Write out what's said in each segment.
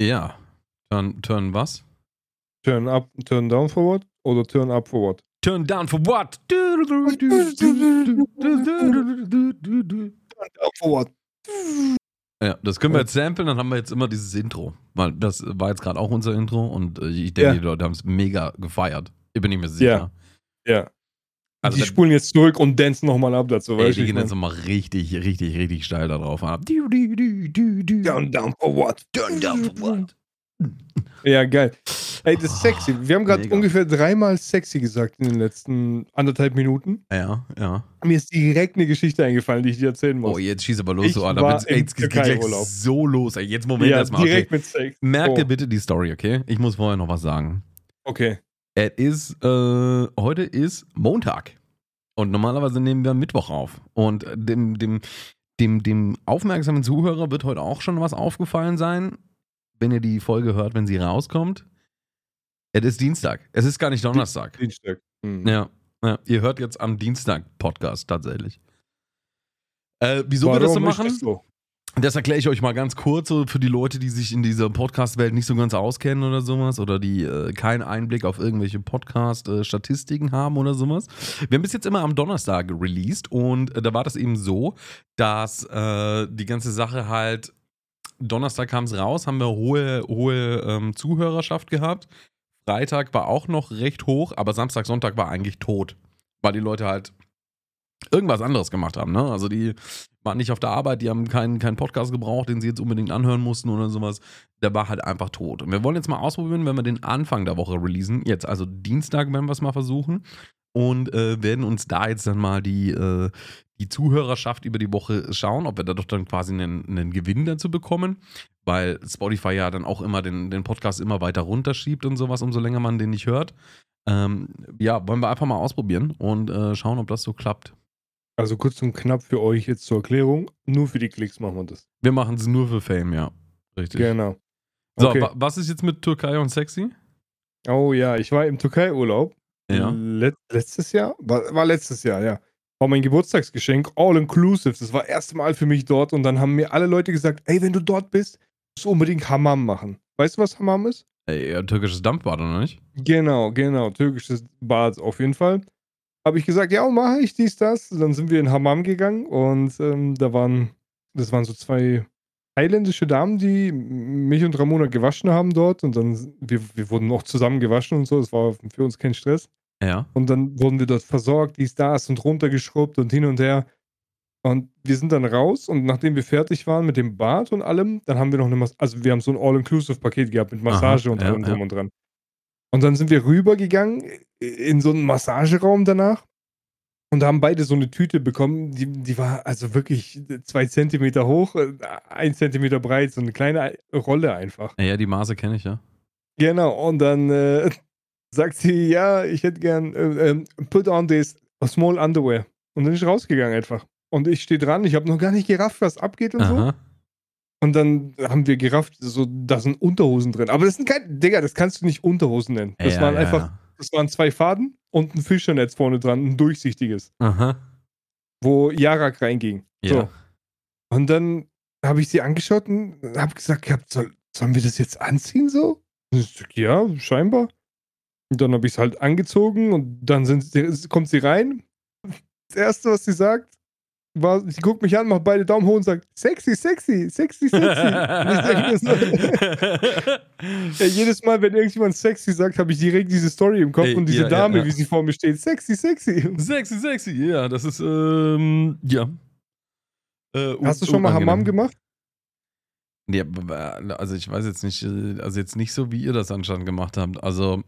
Ja. Turn, turn was? Turn up, turn down for what? Oder turn up for what? Turn down for what? For what? Ja, das können wir jetzt samplen, dann haben wir jetzt immer dieses Intro. Weil das war jetzt gerade auch unser Intro und äh, ich denke, Ja. die Leute haben es mega gefeiert. Ich bin nicht mehr sicher. Ja. Also die da- spulen jetzt zurück und dancen nochmal ab dazu, Ey, die gehen jetzt nochmal richtig, richtig, richtig steil da drauf ab. Du, du, du, du, du. Down, down for what? Turn down for what? Ja, geil. Ey, das ist sexy. Wir haben gerade ungefähr dreimal sexy gesagt in den letzten anderthalb Minuten. Ja, ja. Mir ist direkt eine Geschichte eingefallen, die ich dir erzählen muss. Oh, jetzt schieß aber los, Ich du Alter. war Wenn's- Ey, im jetzt geht gleich so los. Ey, jetzt Moment ja, erstmal. direkt Okay. mit Sex. Merk oh, dir bitte die Story, okay? Ich muss vorher noch was sagen. Okay. Es ist, äh, heute ist Montag. Und normalerweise nehmen wir Mittwoch auf. Und dem, dem, dem, dem aufmerksamen Zuhörer wird heute auch schon was aufgefallen sein, wenn ihr die Folge hört, wenn sie rauskommt. Es ist Dienstag. Es ist gar nicht Donnerstag. Dienstag. Hm. Ja, ja. Ihr hört jetzt am Dienstag Podcast tatsächlich. Äh, wieso wir das so Warum machen? das so? Das erkläre ich euch mal ganz kurz, so für die Leute, die sich in dieser Podcast-Welt nicht so ganz auskennen oder sowas oder die äh, keinen Einblick auf irgendwelche Podcast-Statistiken haben oder sowas. Wir haben bis jetzt immer am Donnerstag released und äh, da war das eben so, dass äh, die ganze Sache halt, Donnerstag kam es raus, haben wir hohe, hohe ähm, Zuhörerschaft gehabt. Freitag war auch noch recht hoch, aber Samstag, Sonntag war eigentlich tot, weil die Leute halt irgendwas anderes gemacht haben. Ne? Also die waren nicht auf der Arbeit, die haben keinen, keinen Podcast gebraucht, den sie jetzt unbedingt anhören mussten oder sowas. Der war halt einfach tot. Und wir wollen jetzt mal ausprobieren, wenn wir den Anfang der Woche releasen. Jetzt also Dienstag werden wir es mal versuchen. Und äh, werden uns da jetzt dann mal die, äh, die Zuhörerschaft über die Woche schauen, ob wir da doch dann quasi einen, einen Gewinn dazu bekommen. Weil Spotify ja dann auch immer den, den Podcast immer weiter runterschiebt und sowas, umso länger man den nicht hört. Ähm, ja, wollen wir einfach mal ausprobieren und äh, schauen, ob das so klappt. Also kurz und knapp für euch jetzt zur Erklärung. Nur für die Klicks machen wir das. Wir machen es nur für Fame, ja. Richtig. Genau. So, Okay. wa was ist jetzt mit Türkei und Sexy? Oh ja, ich war im Türkei-Urlaub. Ja. Let letztes Jahr? War, war letztes Jahr, ja. War mein Geburtstagsgeschenk, all inclusive. Das war das erste Mal für mich dort und dann haben mir alle Leute gesagt, ey, wenn du dort bist, musst du unbedingt Hammam machen. Weißt du, was Hammam ist? Ey, ja, türkisches Dampfbad, oder nicht? Genau, genau. Türkisches Bad auf jeden Fall. Habe ich gesagt, ja, mache ich dies, das. Dann sind wir in Hammam gegangen und ähm, da waren, das waren so zwei thailändische Damen, die mich und Ramona gewaschen haben dort und dann, wir, wir wurden auch zusammen gewaschen und so. Das war für uns kein Stress. Ja. Und dann wurden wir dort versorgt, dies, das und runtergeschrubbt und hin und her. Und wir sind dann raus und nachdem wir fertig waren mit dem Bad und allem, dann haben wir noch eine Massage, also wir haben so ein All-Inclusive-Paket gehabt mit Massage Aha, und ja, allem drum ja. und dran. Und dann sind wir rübergegangen in so einen Massageraum danach und haben beide so eine Tüte bekommen, die, die war also wirklich zwei Zentimeter hoch, äh, ein Zentimeter breit, so eine kleine Rolle einfach. Ja, die Maße kenne ich, ja. Genau, und dann äh, sagt sie, ja, ich hätte gern, äh, ähm, put on this small underwear. Und dann ist rausgegangen einfach. Und ich stehe dran, ich habe noch gar nicht gerafft, was abgeht und so. Und dann haben wir gerafft, so, da sind Unterhosen drin. Aber das sind keine, Digga, das kannst du nicht Unterhosen nennen. Das ja, waren ja, einfach, das waren zwei Faden und ein Fischernetz vorne dran, ein durchsichtiges. Aha. wo Jarak reinging. Ja. So. Und dann habe ich sie angeschaut und habe gesagt, gehabt, soll, sollen wir das jetzt anziehen so? Sag, ja, scheinbar. Und dann habe ich es halt angezogen und dann sind, kommt sie rein. Das Erste, was sie sagt, war, sie guckt mich an, macht beide Daumen hoch und sagt, sexy, sexy, sexy, sexy. Und ja, jedes Mal, wenn irgendjemand sexy sagt, habe ich direkt diese Story im Kopf Ey, und diese ja, Dame, ja. wie sie vor mir steht, sexy, sexy. sexy, sexy, ja, das ist, ähm, ja. Äh, Hast du schon mal Hammam gemacht? Ja, also ich weiß jetzt nicht, äh, also jetzt nicht so, wie ihr das anscheinend gemacht habt. Also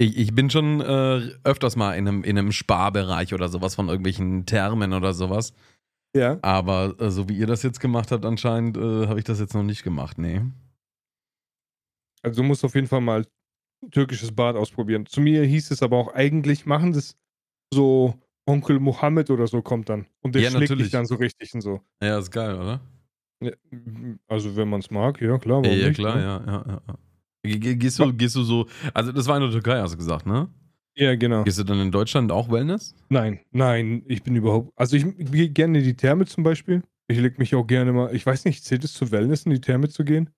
ich, ich bin schon äh, öfters mal in einem, in einem Sparbereich oder sowas von irgendwelchen Thermen oder sowas. Ja. Aber äh, so wie ihr das jetzt gemacht habt, anscheinend äh, habe ich das jetzt noch nicht gemacht, nee. Also du musst auf jeden Fall mal türkisches Bad ausprobieren. Zu mir hieß es aber auch eigentlich, machen das so Onkel Mohammed oder so kommt dann. Und der Ja, schlägt natürlich. dich dann so richtig und so. Ja, ist geil, oder? Ja, Also wenn man es mag, ja klar. Ja, ja nicht, klar, ne? ja, ja, ja. Gehst du, gehst du so, also das war in der Türkei, hast du gesagt, ne? Ja, genau. Gehst du dann in Deutschland auch Wellness? Nein, nein, ich bin überhaupt. Also ich gehe gerne in die Therme zum Beispiel. Ich leg mich auch gerne mal. Ich weiß nicht, zählt es zu Wellness, in die Therme zu gehen?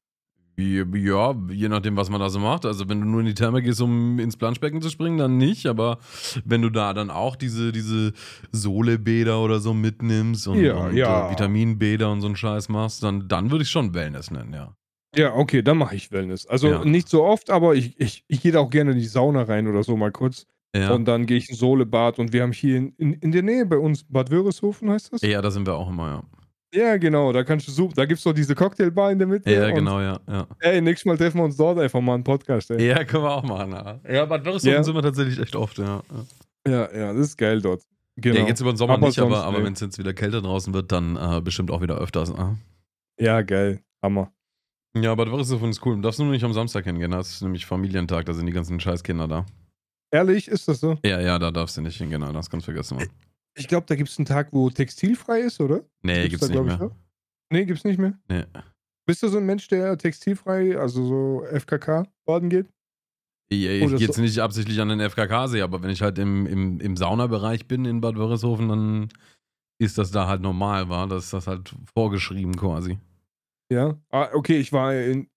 Ja, je nachdem, was man da so macht. Also, wenn du nur in die Therme gehst, um ins Planschbecken zu springen, dann nicht. Aber wenn du da dann auch diese, diese Solebäder oder so mitnimmst und, Ja, und ja. Äh, Vitaminbäder und so einen Scheiß machst, dann, dann würde ich schon Wellness nennen, ja. Ja, okay, dann mache ich Wellness. Also Ja. nicht so oft, aber ich, ich, ich gehe da auch gerne in die Sauna rein oder so mal kurz. Ja, Und dann gehe ich in Solebad und wir haben hier in, in, in der Nähe bei uns Bad Wörishofen, heißt das? ja da sind wir auch immer, ja. Ja, genau, da kannst du super. Da gibt es doch diese Cocktailbar in der Mitte. Ja, genau, ja. Ja, Ey, nächstes Mal treffen wir uns dort einfach mal einen Podcast, ey. ja können wir auch machen, ja. Ja, Bad Wörishofen Ja. sind wir tatsächlich echt oft, ja. Ja, ja, das ist geil dort. Genau. Ja, jetzt über den Sommer Aber nicht, aber, sonst, aber nee. wenn es jetzt wieder kälter draußen wird, dann äh, bestimmt auch wieder öfters. Äh. Ja, geil. Hammer. Ja, Bad Wörishofen ist cool. Darfst du nur nicht am Samstag hingehen, da ist nämlich Familientag, da sind die ganzen Scheißkinder da. Ehrlich, ist das so? Ja, ja, da darfst du nicht hingehen, Alter, das kannst du vergessen, Mann. Ich glaube, da gibt es einen Tag, wo textilfrei ist, oder? Nee, gibt's da, nicht mehr. ich, ne? Nee, gibt's nicht mehr. Nee. Bist du so ein Mensch, der textilfrei, also so FKK baden geht? Ich, ich gehe das jetzt so- nicht absichtlich an den FKK-See, aber wenn ich halt im, im, im Saunabereich bin in Bad Wörishofen, dann ist das da halt normal, war. Das ist das halt vorgeschrieben quasi. Ja. Ah, okay, ich war in.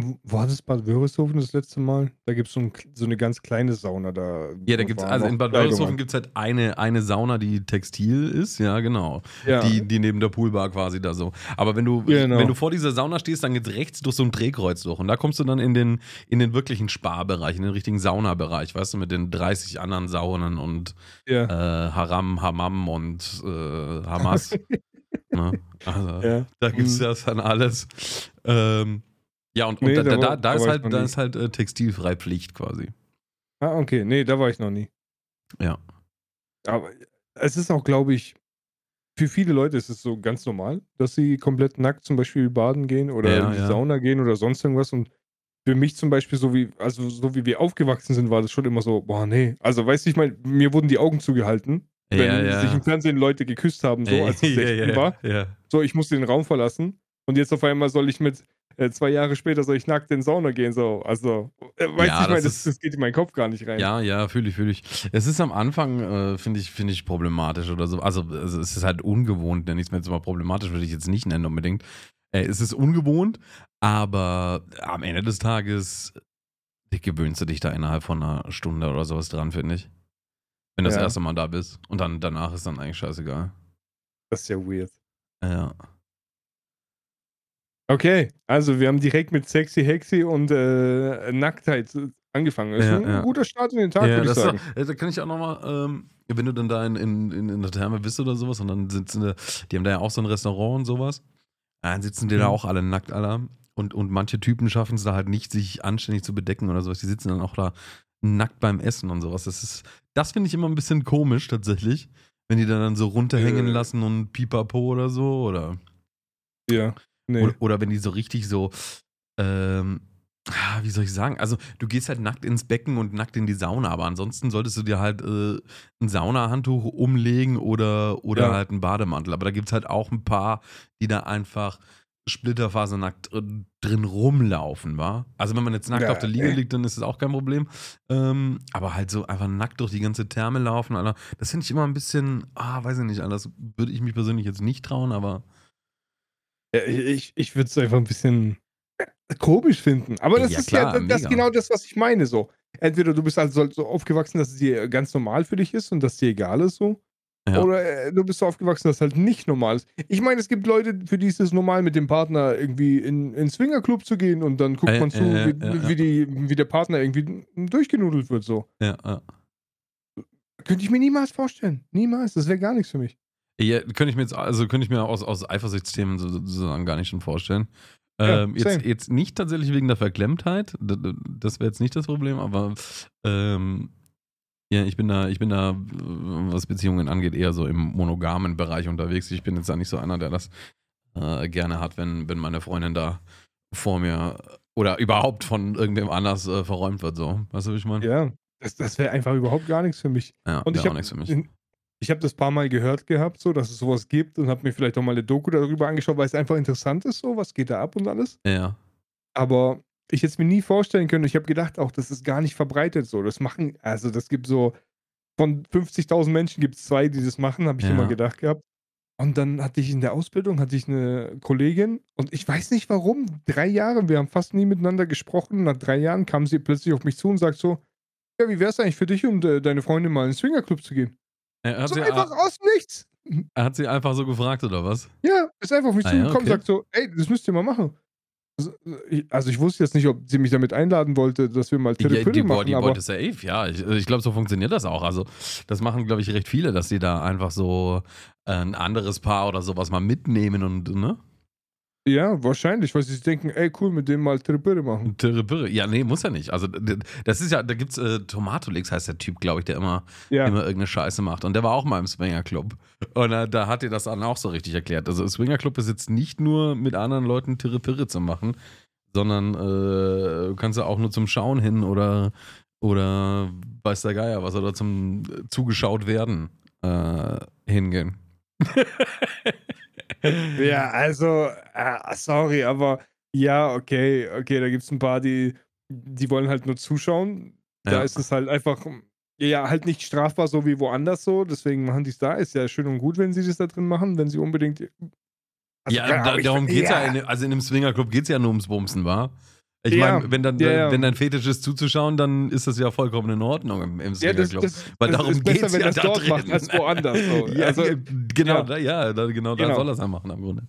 Wo war das Bad Wörishofen das letzte Mal? Da gibt es so, ein, so eine ganz kleine Sauna da. Ja, da gibt's, war also in Bad Wörishofen gibt es halt eine, eine Sauna, die textil ist, ja, genau. Ja. Die, die neben der Poolbar quasi da so. Aber wenn du, Genau. wenn du vor dieser Sauna stehst, dann geht's rechts durch so ein Drehkreuz durch. Und da kommst du dann in den, in den wirklichen Sparbereich, in den richtigen Saunabereich, weißt du, mit den 30 anderen Saunen und ja. äh, Haram, Hammam und äh, Hamas. ne? Also, ja. da gibt's Mhm. das dann alles. Ähm, ja, und, und Nee, da, da da, da, ist halt, da ist halt äh, textilfrei Pflicht quasi. Ah, okay. Nee, da war ich noch nie. Ja. Aber es ist auch, glaube ich, für viele Leute ist es so ganz normal, dass sie komplett nackt zum Beispiel baden gehen oder Ja, in die ja. Sauna gehen oder sonst irgendwas. Und für mich zum Beispiel, so wie, also so wie wir aufgewachsen sind, war das schon immer so, boah, nee. Also weißt du, ich meine, mir wurden die Augen zugehalten, wenn ja, ja. sich im Fernsehen Leute geküsst haben, so als ich ja, 16 ja, war. So, ich musste den Raum verlassen. Und jetzt auf einmal soll ich mit, äh, zwei Jahre später soll ich nackt in Sauna gehen. So, also, äh, weißt du, Ja, ich meine, das das geht in meinen Kopf gar nicht rein. Ja, ja, fühle ich, fühle ich. Es ist am Anfang, äh, finde ich, finde ich problematisch oder so. Also, also es ist halt ungewohnt, nenne ich es mir jetzt mal problematisch, würde ich jetzt nicht nennen unbedingt. Äh, es ist ungewohnt, aber am Ende des Tages äh, gewöhnst du dich da innerhalb von einer Stunde oder sowas dran, finde ich. Wenn du das Ja. erste Mal da bist. Und dann danach ist dann eigentlich scheißegal. Das ist ja weird. Ja. Okay, also wir haben direkt mit Sexy Hexy und äh, Nacktheit angefangen. Das ist Ja, ein ja. guter Start in den Tag, würde ich das sagen. doch- äh, da kann ich auch nochmal, ähm, wenn du dann da in, in, in, der Therme bist oder sowas und dann sitzen da, die haben da ja auch so ein Restaurant und sowas, dann sitzen die da Mhm. auch alle nackt, Alter. Und, und manche Typen schaffen es da halt nicht, sich anständig zu bedecken oder sowas. Die sitzen dann auch da nackt beim Essen und sowas. Das ist, das finde ich immer ein bisschen komisch tatsächlich, wenn die da dann so runterhängen Äh. lassen und pipapo oder so oder. Ja. Nee. Oder, oder wenn die so richtig so, ähm, ah, wie soll ich sagen? Also, du gehst halt nackt ins Becken und nackt in die Sauna, aber ansonsten solltest du dir halt äh, ein Saunahandtuch umlegen oder, oder Ja. halt einen Bademantel. Aber da gibt es halt auch ein paar, die da einfach splitterfasernackt äh, drin rumlaufen, war. Also, wenn man jetzt nackt Ja, auf der Liege äh. liegt, dann ist das auch kein Problem. Ähm, aber halt so einfach nackt durch die ganze Therme laufen, Alter. Das finde ich immer ein bisschen, ah, weiß ich nicht, Alter. Das würde ich mich persönlich jetzt nicht trauen, aber. Ja, ich ich würde es einfach ein bisschen komisch finden. Aber das Ja, ist klar, ja das ist mega. genau das, was ich meine. So. Entweder du bist halt so, so aufgewachsen, dass es dir ganz normal für dich ist und dass dir egal ist so. Ja. Oder äh, du bist so aufgewachsen, dass es halt nicht normal ist. Ich meine, es gibt Leute, für die ist es normal, mit dem Partner irgendwie in in Swingerclub zu gehen und dann guckt Äh, man zu, äh, wie, ja, ja. wie, die, wie der Partner irgendwie durchgenudelt wird. So. Ja, ja. Könnte ich mir niemals vorstellen. Niemals. Das wäre gar nichts für mich. Ja, könnte ich mir jetzt, also könnte ich mir aus, aus Eifersuchtsthemen so- sozusagen gar nicht schon vorstellen. Ja, Ähm, jetzt, jetzt nicht tatsächlich wegen der Verklemmtheit, das wäre jetzt nicht das Problem, aber ähm, ja, ich bin da, ich bin da, was Beziehungen angeht, eher so im monogamen Bereich unterwegs. Ich bin jetzt da nicht so einer, der das äh, gerne hat, wenn, wenn meine Freundin da vor mir oder überhaupt von irgendwem anders äh, verräumt wird, so. Weißt du, wie ich meine? Ja. Das, das wäre einfach überhaupt gar nichts für mich. Ja, Und ich auch habe nichts für mich. ich hab das paar Mal gehört gehabt, so, dass es sowas gibt und habe mir vielleicht auch mal eine Doku darüber angeschaut, weil es einfach interessant ist, so, was geht da ab und alles. Ja. Aber ich hätte es mir nie vorstellen können. Ich habe gedacht auch, das ist gar nicht verbreitet so. Das machen, also das gibt so, von 50.000 Menschen gibt es zwei, die das machen, habe ich Ja. immer gedacht gehabt. Und dann hatte ich in der Ausbildung hatte ich eine Kollegin und ich weiß nicht warum, drei Jahre, wir haben fast nie miteinander gesprochen. Nach drei Jahren kam sie plötzlich auf mich zu und sagt so: „Ja, wie wär's eigentlich für dich und, äh, deine Freundin mal in 'n Swingerclub zu gehen?“ Äh, hat So sie einfach aus Nichts. hat sie einfach so gefragt oder was? Ja, ist einfach auf mich Ah ja, zugekommen, okay. sagt so: „Ey, das müsst ihr mal machen.“ Also, äh, ich also, ich wusste jetzt nicht, ob sie mich damit einladen wollte, dass wir mal Ja, Tille-Pille die, machen, die aber wollte safe, ja. Ich, ich glaube, so funktioniert das auch. Also, das machen, glaube ich, recht viele, dass sie da einfach so äh, ein anderes Paar oder sowas mal mitnehmen und, ne? Ja, wahrscheinlich, weil sie sich denken: „Ey, cool, mit dem mal Tille-Pille machen.“ Türre, Birre. Ja, nee, muss ja nicht. Also, das ist ja, da gibt's äh, Tomatolix, heißt der Typ, glaube ich, der immer, Ja, immer irgendeine Scheiße macht. Und der war auch mal im Swingerclub. Und äh, da hat dir das dann auch so richtig erklärt. Also, Swingerclub ist jetzt nicht nur mit anderen Leuten Tirre Pirre zu machen, sondern äh, kannst du auch nur zum Schauen hin oder, oder weiß der Geier was oder zum äh, zugeschaut werden äh, hingehen. Ja, also, äh, sorry, aber ja, okay, okay, da gibt es ein paar, die, die wollen halt nur zuschauen. Da Ja. ist es halt einfach, ja, halt nicht strafbar, so wie woanders so. Deswegen machen die es da. Ist ja schön und gut, wenn sie das da drin machen, wenn sie unbedingt. Also, ja, da, darum find- geht's ja. in, also in einem Swingerclub geht's ja nur ums Bumsen, war. Ich Ja, meine, wenn, dann, ja, ja. wenn dein Fetisch ist zuzuschauen, dann ist das ja vollkommen in Ordnung im, im Ja, das, das, Weil das darum geht's wenn ja das da dort drin. macht, als woanders. So. ja, also, genau, ja. Da, ja, da, genau, da Genau. soll das ja machen am Grunde.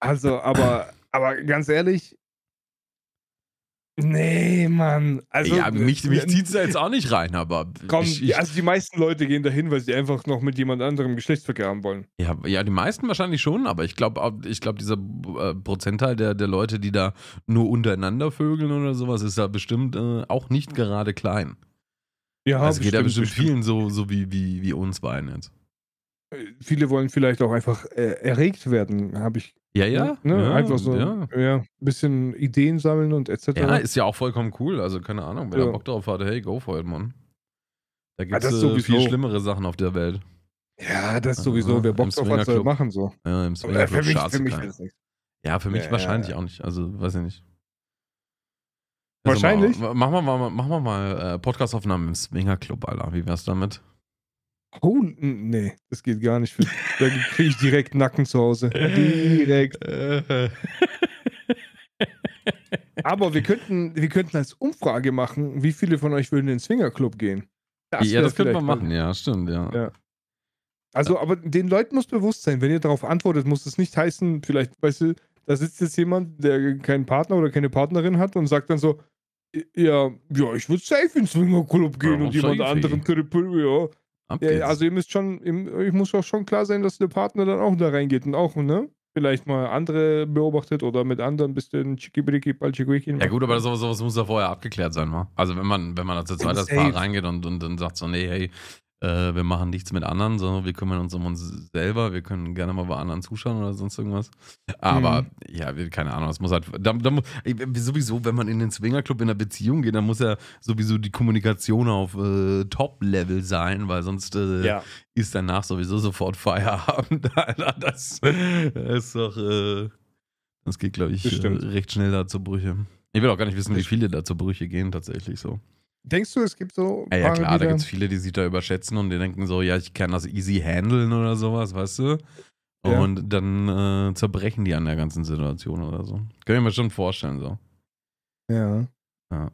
also, aber, aber ganz ehrlich. Nee, Mann. Also, ja, mich, mich äh, zieht's da jetzt auch nicht rein, aber Komm, ich, ich, also die meisten Leute gehen dahin, weil sie einfach noch mit jemand anderem Geschlechtsverkehr haben wollen. ja, ja, die meisten wahrscheinlich schon, aber ich glaube, ich glaube, dieser äh, Prozentteil der, der Leute, die da nur untereinander vögeln oder sowas, ist da bestimmt äh, auch nicht gerade klein. Ja, also geht ja bestimmt vielen so, so wie, wie, wie uns beiden jetzt. Äh, Viele wollen vielleicht auch einfach äh, erregt werden, habe ich. Ja, ja. Ne? ja einfach so Ja. ja. ein bisschen Ideen sammeln und etc. ja, ist ja auch vollkommen cool. Also, keine Ahnung, wenn Ja. er Bock drauf hat, hey, go for it, Mann. Da gibt das es äh, viel schlimmere Sachen auf der Welt. Ja, das Aha, sowieso. Wer im Bock drauf hat, soll machen so. Ja, Im äh, Swingerclub für mich, für mich ist. Ja, für mich wahrscheinlich auch nicht. Also, weiß ich nicht. Wahrscheinlich? Also, ma- machen wir mal, machen wir mal äh, Podcastaufnahmen im Swingerclub, Alter. Wie wär's damit? Oh, nee, das geht gar nicht. Da kriege ich direkt Nacken zu Hause. Direkt. Aber wir könnten, wir könnten als Umfrage machen, wie viele von euch würden in den Swingerclub gehen. ja, wär das könnte man vielleicht mal- machen, ja, stimmt, ja. Ja. Also, aber den Leuten muss bewusst sein, wenn ihr darauf antwortet, muss es nicht heißen, vielleicht, weißt du, da sitzt jetzt jemand, der keinen Partner oder keine Partnerin hat und sagt dann so, ja, ja, ich würde safe in den Swingerclub gehen Ja, und jemand anderen Triple, ja. Ab ja. Also ihr müsst schon, ich muss auch schon klar sein, dass der Partner dann auch da reingeht und auch, ne? Vielleicht mal andere beobachtet oder mit anderen ein bisschen Chikibriki, Palchikwiki. ja gut, aber sowas, sowas muss ja vorher abgeklärt sein, wa? Also wenn man, wenn man als zweit als Paar reingeht und, und dann sagt so, nee, hey, äh, wir machen nichts mit anderen, sondern wir kümmern uns um uns selber, wir können gerne mal bei anderen zuschauen oder sonst irgendwas. Aber Mhm. ja, keine Ahnung, das muss halt, da, da, sowieso, wenn man in den Swingerclub in einer Beziehung geht, dann muss ja sowieso die Kommunikation auf äh, Top-Level sein, weil sonst äh, Ja. ist danach sowieso sofort Feierabend. Alter, das ist doch, äh, das geht, glaube ich, Das recht schnell da zu Brüche. Ich will auch gar nicht wissen, wie Das- viele da zu Brüche gehen, tatsächlich so. Denkst du, es gibt so. Ja, ja klar, da gibt es viele, die sich da überschätzen und die denken so, ja, ich kann das easy handeln oder sowas, weißt du? Ja. Und dann äh, zerbrechen die an der ganzen Situation oder so. Kann ich mir schon vorstellen, so. Ja. Ja.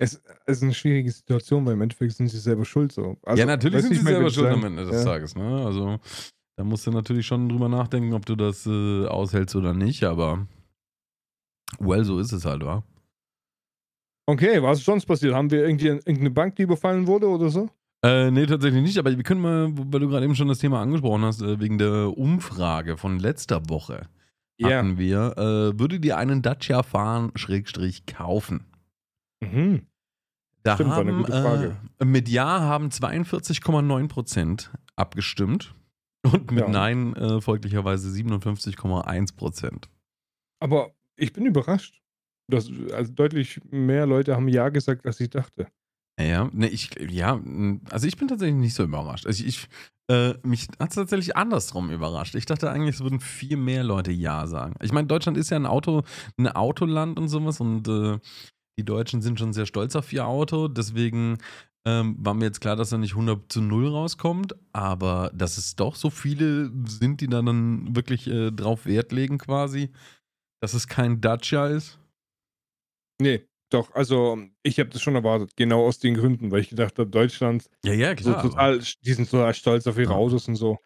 Es, es ist eine schwierige Situation, weil im Endeffekt sind sie selber schuld so. Also, ja, natürlich sind sie meine, selber schuld am Ende des ja. Tages, ne? Also, da musst du natürlich schon drüber nachdenken, ob du das äh, aushältst oder nicht, aber well, so ist es halt, wa? Okay, was ist sonst passiert? Haben wir irgendwie irgendeine Bank, die überfallen wurde oder so? Äh, nee, tatsächlich nicht, aber wir können mal, weil du gerade eben schon das Thema angesprochen hast, äh, wegen der Umfrage von letzter Woche hatten wir, äh, würde dir einen Dacia fahren, Schrägstrich kaufen? Mhm. Da Stimmt, war eine haben, gute Frage. Äh, mit Ja haben 42,9% abgestimmt und mit Ja. Nein äh, folglicherweise 57,1%. Aber ich bin überrascht. Dass, also deutlich mehr Leute haben Ja gesagt, als ich dachte. Ja, ne, ich, ja, also ich bin tatsächlich nicht so überrascht. Also ich, äh, mich hat es tatsächlich andersrum überrascht. Ich dachte eigentlich, es würden viel mehr Leute Ja sagen. Ich meine, Deutschland ist ja ein Auto, ein Autoland und sowas und äh, die Deutschen sind schon sehr stolz auf ihr Auto, deswegen Ähm, war mir jetzt klar, dass er nicht 100 zu 0 rauskommt, aber dass es doch so viele sind, die da dann wirklich äh, drauf Wert legen, quasi, dass es kein Dacia ist. Nee, doch, also ich habe das schon erwartet, genau aus den Gründen, weil ich gedacht habe, Deutschland, Ja, ja, so klar. total, die sind total stolz auf ihre Ja. Autos und so.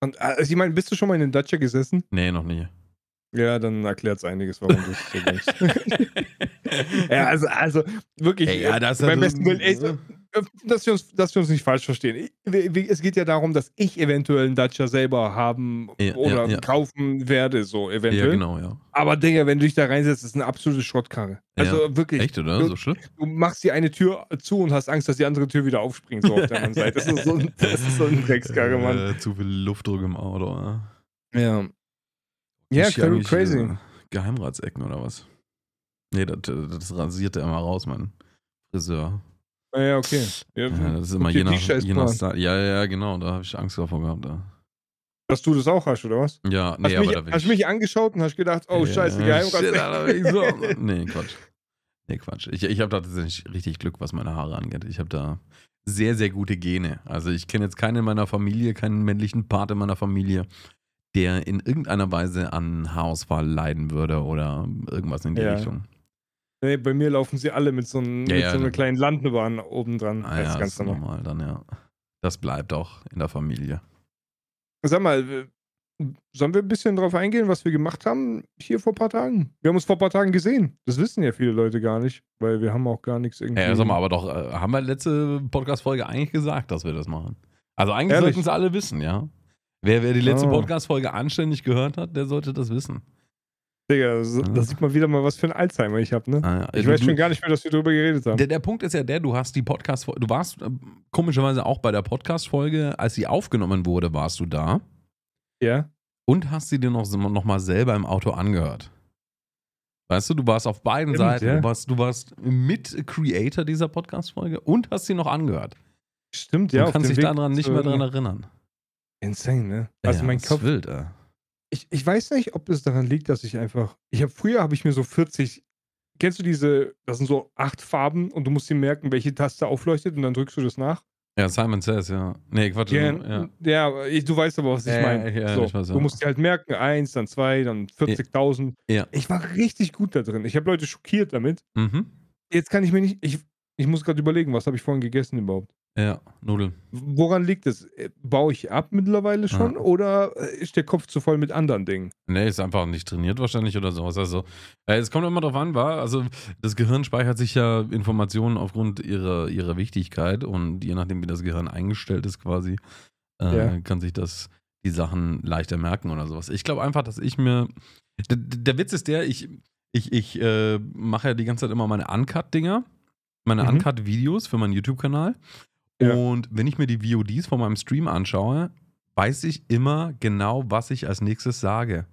Und äh, also ich meine, bist du schon mal in den Dacia gesessen? nee, noch nie. Ja, dann erklärt es einiges, warum du es so denkst. ja, also, also wirklich, Ey, ja, das ist beim ja- besten Willen, ey, so, äh, dass, wir uns, dass wir uns nicht falsch verstehen. Es geht ja darum, dass ich eventuell einen Dacia selber haben Ja, oder ja, ja. kaufen werde, so Ja, eventuell. genau, ja. Aber Digga, wenn du dich da reinsetzt, ist eine absolute Schrottkarre. Also wirklich, Echt, oder? du- So schlimm? du machst die eine Tür zu und hast Angst, dass die andere Tür wieder aufspringt, so auf der anderen Seite. Das ist so ein, das ist so ein Dreckskarre, Mann. Äh, zu viel Luftdruck im Auto, ja. Ja. Ja, eigentlich, crazy. Äh, Geheimratsecken oder was? Nee, das, das rasiert er immer raus, mein Friseur. Ja, okay. Ja, Ja, das ist immer je nach, je nach. Style. Ja, ja, genau, da habe ich Angst davor gehabt. Ja, Dass du das auch hast, oder was? ja Hast, nee, du aber mich, da bin hast ich. du mich angeschaut und hast gedacht, oh scheiße, ja, Geheimrat. shit, Alter, so, nee, Quatsch. Nee, Quatsch. Ich, ich habe da tatsächlich richtig Glück, was meine Haare angeht. Ich habe da sehr, sehr gute Gene. Also ich kenne jetzt keinen in meiner Familie, keinen männlichen Part in meiner Familie, der in irgendeiner Weise an Haarausfall leiden würde oder irgendwas in die Ja. Richtung. Nee, bei mir laufen sie alle mit so, einem, Ja, mit ja, so einer dann- kleinen Landebahn oben dran. Ah, das ja, ganz ist normal. normal dann, ja. Das bleibt auch in der Familie. Sag mal, sollen wir ein bisschen drauf eingehen, was wir gemacht haben hier vor ein paar Tagen? Wir haben uns vor ein paar Tagen gesehen. Das wissen ja viele Leute gar nicht, weil wir haben auch gar nichts irgendwie. Ja, sag mal, aber doch, äh, haben wir letzte Podcast-Folge eigentlich gesagt, dass wir das machen? Also eigentlich sollten es alle wissen, ja. Wer, wer die letzte Ah. Podcast-Folge anständig gehört hat, der sollte das wissen. Digga, das, Ja. das sieht man wieder mal, was für ein Alzheimer ich habe, ne? Ah, ja. Ich Du- weiß du- schon gar nicht mehr, dass wir darüber geredet haben. Der, der Punkt ist ja der, du hast die Podcast, du warst äh, komischerweise auch bei der Podcast-Folge, als sie aufgenommen wurde, warst du da ja? und hast sie dir noch, noch mal selber im Auto angehört. Weißt du, du warst auf beiden Stimmt, Seiten. ja. Du, warst, du warst mit Creator dieser Podcast-Folge und hast sie noch angehört. Stimmt, Du ja. auf kannst dich daran nicht mehr dran erinnern. Insane, ne? Also ja, mein das Kopf. Ist wild, ey. Ich, ich weiß nicht, ob es daran liegt, dass ich einfach. Ich habe früher habe ich mir so 40. Kennst du diese, das sind so acht Farben und du musst dir merken, welche Taste aufleuchtet und dann drückst du das nach? Ja, Simon Says, ja. Nee, Quatsch. Ja, ja. ja. ich, du weißt aber, was ich Ja, meine. ja, so, ich weiß, ja. Du musst dir halt merken, eins, dann zwei, dann 40.000. Ja. Ich war richtig gut da drin. Ich habe Leute schockiert damit. Mhm. Jetzt kann ich mir nicht. Ich, ich muss gerade überlegen, was habe ich vorhin gegessen überhaupt? Ja, Nudeln. Woran liegt es? Äh, Baue ich ab mittlerweile schon Ja. oder äh, ist der Kopf zu voll mit anderen Dingen? Nee, ist einfach nicht trainiert wahrscheinlich oder sowas. Also, äh, es kommt immer drauf an, war. Also, das Gehirn speichert sich ja Informationen aufgrund ihrer, ihrer Wichtigkeit und je nachdem, wie das Gehirn eingestellt ist, quasi, äh, Ja. kann sich das die Sachen leichter merken oder sowas. Ich glaube einfach, dass ich mir. Der, der Witz ist der, ich, ich, ich äh, mache ja die ganze Zeit immer meine Uncut-Dinger, meine Mhm. Uncut-Videos für meinen YouTube-Kanal. Ja. Und wenn ich mir die VODs von meinem Stream anschaue, weiß ich immer genau, was ich als nächstes sage.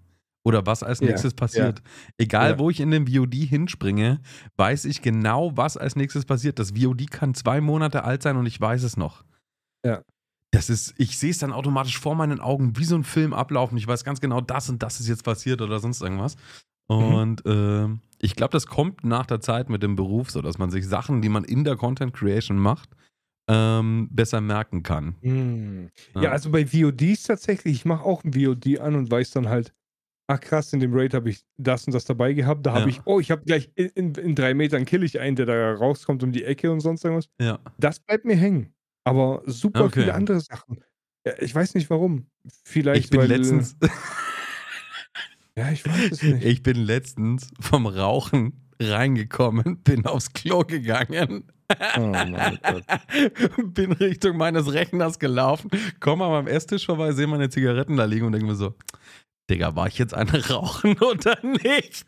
Oder was als Ja, nächstes passiert. Egal, Ja. wo ich in den VOD hinspringe, weiß ich genau, was als nächstes passiert. Das VOD kann zwei Monate alt sein und ich weiß es noch. Ja. Das ist, ich sehe es dann automatisch vor meinen Augen, wie so ein Film ablaufen. Ich weiß ganz genau, das und das ist jetzt passiert oder sonst irgendwas. Mhm. Und ähm, ich glaube, das kommt nach der Zeit mit dem Beruf so, dass man sich Sachen, die man in der Content Creation macht, ähm, besser merken kann. Hm. Ja, also bei VODs tatsächlich, ich mache auch ein VOD an und weiß dann halt, ach krass, in dem Raid habe ich das und das dabei gehabt. Da habe Ja. ich, oh, ich habe gleich in, in, in drei Metern kill ich einen, der da rauskommt um die Ecke und sonst irgendwas. ja. Das bleibt mir hängen. Aber super Okay. viele andere Sachen. Ja, ich weiß nicht warum. Vielleicht, Ich bin weil, letztens, Ja, ich weiß es nicht. ich bin letztens vom Rauchen reingekommen, bin aufs Klo gegangen, Oh mein Gott. bin Richtung meines Rechners gelaufen, komme meinem Esstisch vorbei, sehe meine Zigaretten da liegen und denke mir so, Digga, war ich jetzt eine rauchen oder nicht?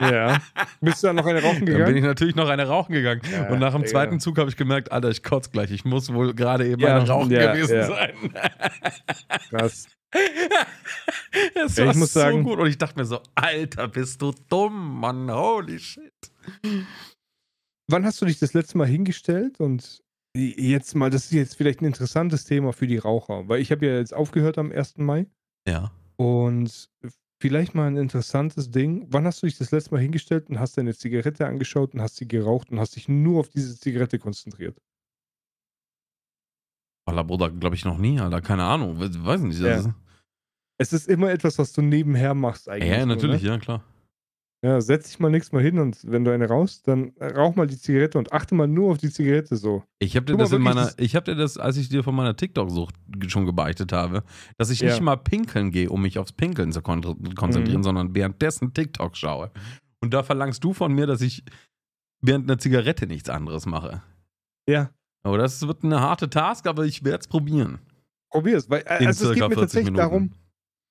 ja. Bist du dann noch eine rauchen Dann bin gegangen? ich natürlich noch eine rauchen gegangen. Ja, und nach dem Digga. zweiten Zug habe ich gemerkt, Alter, ich kotze gleich. Ich muss wohl gerade eben Ja, eine rauchen ja, gewesen ja. sein. Krass. Es Ja, ich war muss so sagen- gut. Und ich dachte mir so, Alter, bist du dumm, Mann. Holy shit. Wann hast du dich das letzte Mal hingestellt und jetzt mal, das ist jetzt vielleicht ein interessantes Thema für die Raucher, weil ich habe ja jetzt aufgehört am 1. Mai Ja. Und vielleicht mal ein interessantes Ding. Wann hast du dich das letzte Mal hingestellt und hast deine Zigarette angeschaut und hast sie geraucht und hast dich nur auf diese Zigarette konzentriert? Alter, Bruder, glaube ich noch nie, Alter. Keine Ahnung. Weiß nicht. Ja. Ist es ist immer etwas, was du nebenher machst eigentlich. Ja, ne? natürlich, oder? ja, klar. Ja, setz dich mal nächstes Mal hin und wenn du eine rauchst, dann rauch mal die Zigarette und achte mal nur auf die Zigarette so. Ich habe dir Guck das in meiner, das- ich habe dir das, als ich dir von meiner TikTok-Sucht schon gebeichtet habe, dass ich Ja. nicht mal pinkeln gehe, um mich aufs Pinkeln zu kon konzentrieren, Mhm. sondern währenddessen TikTok schaue. Und da verlangst du von mir, dass ich während einer Zigarette nichts anderes mache. Ja, Aber das wird eine harte Task, aber ich werde es probieren. probier's. Weil, äh, also es geht mir 40 tatsächlich Minuten. darum,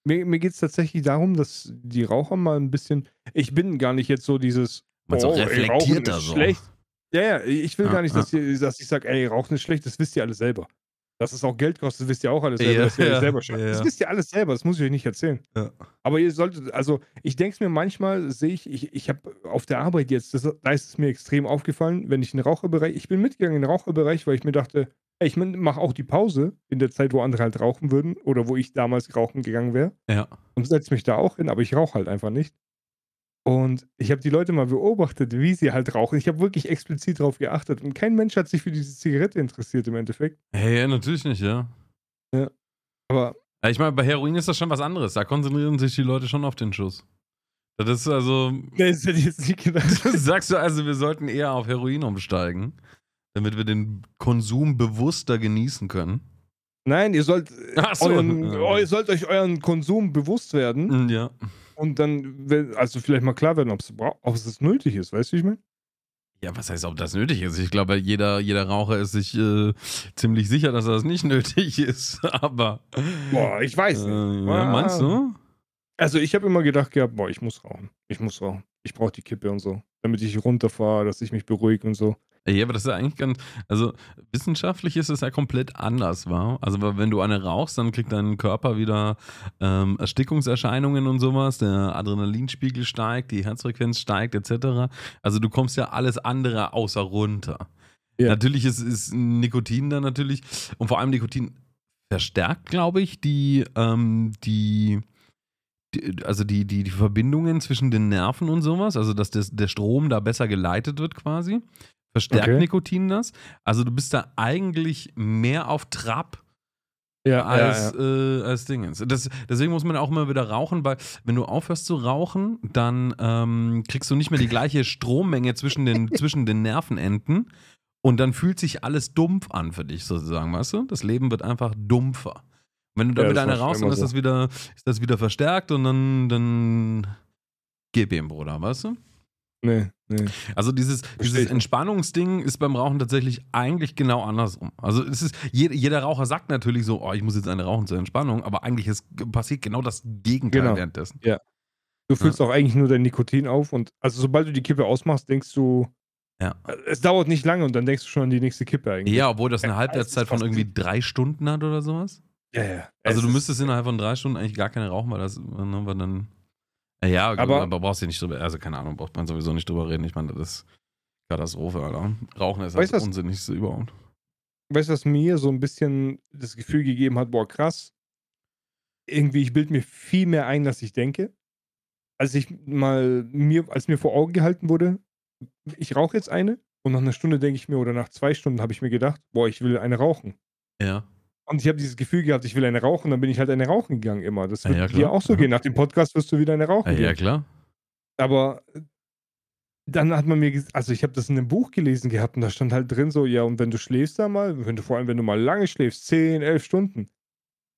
mir, mir geht es tatsächlich darum, dass die Raucher mal ein bisschen. Ich bin gar nicht jetzt so dieses. Man so ey, reflektierter Rauchen ist so. Schlecht. Ja, ja, ich will Ja, gar nicht, dass, ihr, dass ich sage, ey, Rauchen ist schlecht, das wisst ihr alle selber. Dass es auch Geld kostet, wisst ihr auch alles selber. Ja, euch ja, selber ja, Das ja. wisst ihr alles selber, das muss ich euch nicht erzählen. Ja. Aber ihr solltet, also ich denke es mir manchmal, sehe ich, ich, ich habe auf der Arbeit jetzt, das, da ist es mir extrem aufgefallen, wenn ich in den Raucherbereich, ich bin mitgegangen in den Raucherbereich, weil ich mir dachte, ey, ich mache auch die Pause in der Zeit, wo andere halt rauchen würden oder wo ich damals rauchen gegangen wäre Ja. und setze mich da auch hin, aber ich rauche halt einfach nicht. Und ich habe die Leute mal beobachtet, wie sie halt rauchen. Ich habe wirklich explizit darauf geachtet und kein Mensch hat sich für diese Zigarette interessiert im Endeffekt. Hey, ja, natürlich nicht, ja. Aber Ja, Ich meine, bei Heroin ist das schon was anderes. Da konzentrieren sich die Leute schon auf den Schuss. Das ist also, das hätte ich jetzt nicht gedacht. sagst du also, wir sollten eher auf Heroin umsteigen, damit wir den Konsum bewusster genießen können. Nein, ihr sollt, Ach so. euren, Ja. ihr sollt euch euren Konsum bewusst werden Mm, Ja. und dann, also vielleicht mal klar werden, ob es nötig ist, weißt du, wie ich meine? Ja, was heißt, ob das nötig ist? Ich glaube, jeder, jeder Raucher ist sich äh, ziemlich sicher, dass das nicht nötig ist. Aber. Boah, ich weiß Äh, nicht. ja, Ah. meinst du? Also ich habe immer gedacht gehabt, boah, ich muss rauchen. Ich muss rauchen. Ich brauche die Kippe und so, damit ich runterfahre, dass ich mich beruhige und so. Ja, aber das ist ja eigentlich ganz. Also, wissenschaftlich ist es ja komplett anders, war. Also, wenn du eine rauchst, dann kriegt dein Körper wieder ähm, Erstickungserscheinungen und sowas. Der Adrenalinspiegel steigt, die Herzfrequenz steigt, etc. Also, du kommst ja alles andere außer runter. Ja. Natürlich ist, ist Nikotin dann natürlich. Und vor allem Nikotin verstärkt, glaube ich, die, ähm, die. die- Also die, die, die Verbindungen zwischen den Nerven und sowas, also dass das, der Strom da besser geleitet wird quasi. Verstärkt Okay. Nikotin das? Also du bist da eigentlich mehr auf Trab Ja, als, Äh, als Dingens. Das, deswegen muss man auch immer wieder rauchen, weil wenn du aufhörst zu rauchen, dann ähm, kriegst du nicht mehr die gleiche Strommenge zwischen den, zwischen den Nervenenden und dann fühlt sich alles dumpf an für dich sozusagen, weißt du? Das Leben wird einfach dumpfer. Wenn du dann Ja, wieder das war eine schon rauchst, immer dann ist so. das wieder, ist das wieder verstärkt und dann, dann gib ihm, Bruder, weißt du? Nee, nee. Also dieses, dieses. Entspannungsding ist beim Rauchen tatsächlich eigentlich genau andersrum. Also es ist, jeder, Raucher sagt natürlich so, oh, ich muss jetzt eine rauchen zur Entspannung, aber eigentlich ist, passiert genau das Gegenteil Genau. währenddessen. Du füllst auch eigentlich nur dein Nikotin auf und also sobald du die Kippe ausmachst, denkst du, Ja. äh, es dauert nicht lange und dann denkst du schon an die nächste Kippe eigentlich. Ja, obwohl das eine Ja, Halbwertszeit von irgendwie drei Stunden hat oder sowas. ja, ja. Also Es du müsstest innerhalb von drei Stunden eigentlich gar keine rauchen, weil das, ne, weil dann. Äh, Ja, aber, Aber- aber brauchst du nicht drüber, also keine Ahnung, braucht man sowieso nicht drüber reden. Ich meine, das ist Katastrophe, Alter. Rauchen ist Weißt das du was? Unsinnigste überhaupt. weißt du, was mir so ein bisschen das Gefühl gegeben hat, boah, krass. Irgendwie, ich bilde mir viel mehr ein, als ich denke. Als ich mal mir, als mir vor Augen gehalten wurde, ich rauche jetzt eine und nach einer Stunde denke ich mir, oder nach zwei Stunden habe ich mir gedacht, boah, ich will eine rauchen. Ja. Und ich habe dieses Gefühl gehabt, ich will eine rauchen, dann bin ich halt eine rauchen gegangen immer. Das Ja, wird ja, dir auch so Ja. gehen. Nach dem Podcast wirst du wieder eine rauchen Ja, gehen. ja, klar. Aber äh, dann hat man mir, also ich habe das in einem Buch gelesen gehabt und da stand halt drin so, ja, und wenn du schläfst da mal, wenn du vor allem, wenn du mal lange schläfst, 10, 11 Stunden,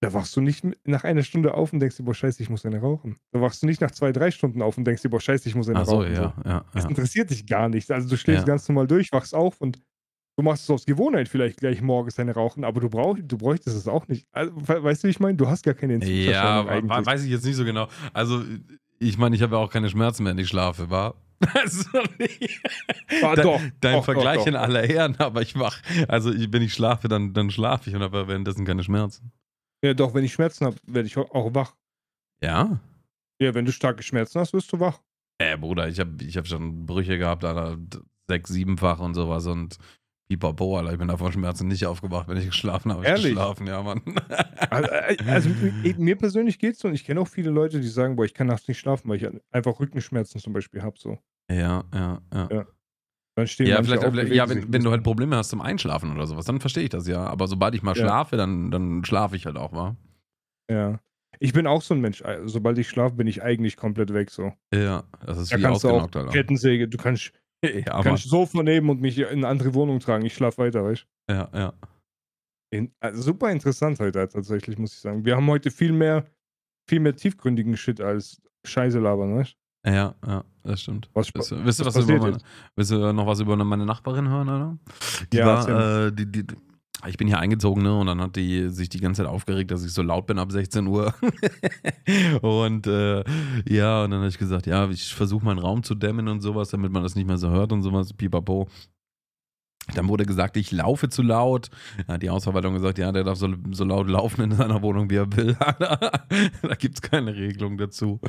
da wachst du nicht nach einer Stunde auf und denkst dir, boah, scheiße, ich muss eine rauchen. Da wachst du nicht nach zwei, drei Stunden auf und denkst dir, boah, scheiße, ich muss eine Ach so, rauchen. ja, ja, Das ja. interessiert dich gar nicht. Also du schläfst Ja. ganz normal durch, wachst auf und du machst es aus Gewohnheit vielleicht gleich morgens eine rauchen, aber du, brauch, du bräuchtest es auch nicht. Also, we- weißt du, wie ich meine? Du hast gar keine Ja, Entzugserscheinung we- eigentlich. weiß ich jetzt nicht so genau. Also, ich meine, ich habe ja auch keine Schmerzen mehr, wenn ich schlafe, war. Also, Ah, dein, doch, dein doch, Vergleich doch, in aller Ehren, aber ich wach. Also, ich, wenn ich schlafe, dann, dann schlafe ich und habe währenddessen keine Schmerzen. Ja, doch, wenn ich Schmerzen habe, werde ich auch wach. Ja? Ja, wenn du starke Schmerzen hast, wirst du wach. Äh, Bruder, ich habe ich hab schon Brüche gehabt, Alter, sechs, siebenfach und sowas und pipapo, Alter. Ich bin davon Schmerzen nicht aufgewacht, wenn ich geschlafen habe. Ich Ehrlich? geschlafen, ja, Mann. Also, äh, also mir persönlich geht's so und ich kenne auch viele Leute, die sagen, boah, ich kann nachts nicht schlafen, weil ich einfach Rückenschmerzen zum Beispiel habe. So. ja, ja, ja. Ja. Dann stehen Ja, vielleicht, auf, ja, wenn, wenn du halt. Probleme hast zum Einschlafen oder sowas, dann verstehe ich das ja. Aber sobald ich mal Ja. schlafe, dann, dann schlafe ich halt auch, wa? Ja. Ich bin auch so ein Mensch. äh, Sobald ich schlafe, bin ich eigentlich komplett weg so. Ja, das ist Da wie kannst du auch. Kettensäge, du kannst, Ja, Mann. kannst Sofa nehmen und mich in eine andere Wohnung tragen. Ich schlafe weiter, weißt ja, ja. du? In- also Super interessant heute tatsächlich, muss ich sagen. Wir haben heute viel mehr, viel mehr tiefgründigen Shit als Scheiße labern, weißt Ja, ja, das stimmt. Was Willst du, du, was was über meine, willst du noch was über meine Nachbarin hören, oder? Die Ja, war, äh, die, die, ich bin hier eingezogen, ne? Und dann hat die sich die ganze Zeit aufgeregt, dass ich so laut bin ab 16 Uhr. und äh, ja, und dann habe ich gesagt, ja, ich versuche meinen Raum zu dämmen und sowas, damit man das nicht mehr so hört und sowas, pipapo. Dann wurde gesagt, ich laufe zu laut. Dann hat die Hausverwaltung gesagt, ja, der darf so, so laut laufen in seiner Wohnung, wie er will. da gibt es keine Regelung dazu.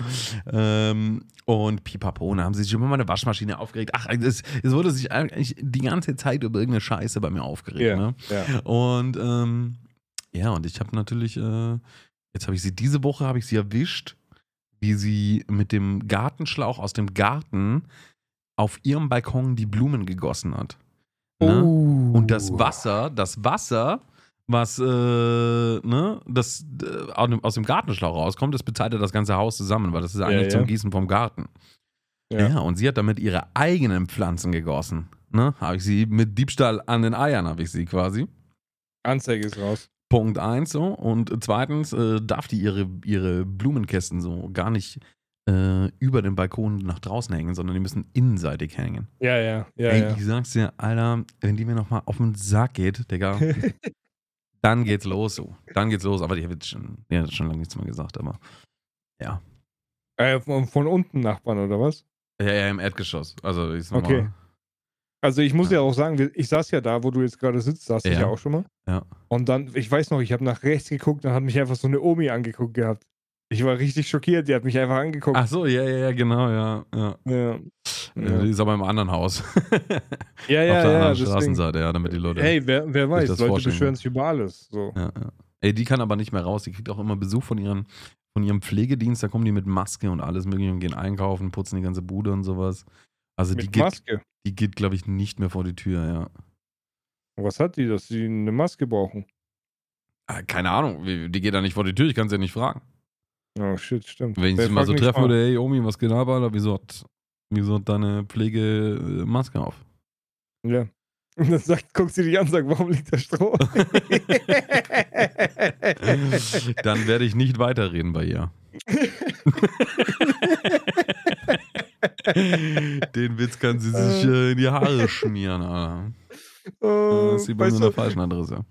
Ähm, und pipapo, dann haben sie sich über meine Waschmaschine aufgeregt. Ach, es, es wurde sich eigentlich die ganze Zeit über irgendeine Scheiße bei mir aufgeregt. Ja, Ne? ja. Und ähm, ja, und ich habe natürlich, äh, jetzt habe ich sie, diese Woche habe ich sie erwischt, wie sie mit dem Gartenschlauch aus dem Garten auf ihrem Balkon die Blumen gegossen hat. Ne? Oh. Und das Wasser, das Wasser, was äh, ne, das äh, aus dem- Gartenschlauch rauskommt, das bezahlt ja das ganze Haus zusammen, weil das ist ja Ja, eigentlich ja. zum Gießen vom Garten. Ja. Ja. und sie hat damit ihre eigenen Pflanzen gegossen. Ne? Habe ich sie mit Diebstahl an den Eiern, habe ich sie quasi. Anzeige ist raus. Punkt eins so. Und zweitens äh, darf die ihre, ihre Blumenkästen so gar nicht äh, über den Balkon nach draußen hängen, sondern die müssen innenseitig hängen. Ja, ja, ja. Ey, ja. ich sag's dir, Alter, wenn die mir nochmal auf den Sack geht, Digga, dann geht's los so. Dann geht's los. Aber die hat jetzt schon, die hat schon lange nichts mehr gesagt, aber ja. Äh, von, von unten Nachbarn, oder was? Ja, ja, im Erdgeschoss. Also ich sag Okay. mal, Also ich muss ja auch sagen, ich saß ja da, wo du jetzt gerade sitzt, saß ich Ja. ja auch schon mal. Ja. Und dann, ich weiß noch, ich habe nach rechts geguckt, dann hat mich einfach so eine Omi angeguckt gehabt. Ich war richtig schockiert, die hat mich einfach angeguckt. Ach so, ja, ja, ja, genau, ja. Ja, Ja, ja. ja, Die ist aber im anderen Haus. ja, auf ja, der ja anderen. Straßenseite, ja, damit die Leute. Hey, wer, wer weiß, das Leute vorstellen beschweren sich über alles. So. Ja, ja. Ey, die kann aber nicht mehr raus. Die kriegt auch immer Besuch von, ihren, von ihrem Pflegedienst. Da kommen die mit Maske und alles mögliche und gehen einkaufen, putzen die ganze Bude und sowas. Also die Mit geht, Maske. die geht, glaube ich, nicht mehr vor die Tür, ja. Was hat die, dass sie eine Maske brauchen? Ah, Keine Ahnung, die geht da nicht vor die Tür, ich kann sie ja nicht fragen. Oh shit, stimmt. Wenn ich Wer sie mal so treffen mal. würde, hey Omi, was geht ab, Alter? Wieso hat, wieso hat deine Pflege äh, Maske auf? Ja. Und dann sagt, guckt sie dich an und sagt, warum liegt da Stroh? Dann werde ich nicht weiterreden bei ihr. Den Witz kann sie sich äh, in die Haare schmieren, Alter. Oh, Das ist sie bei der du, falschen Adresse.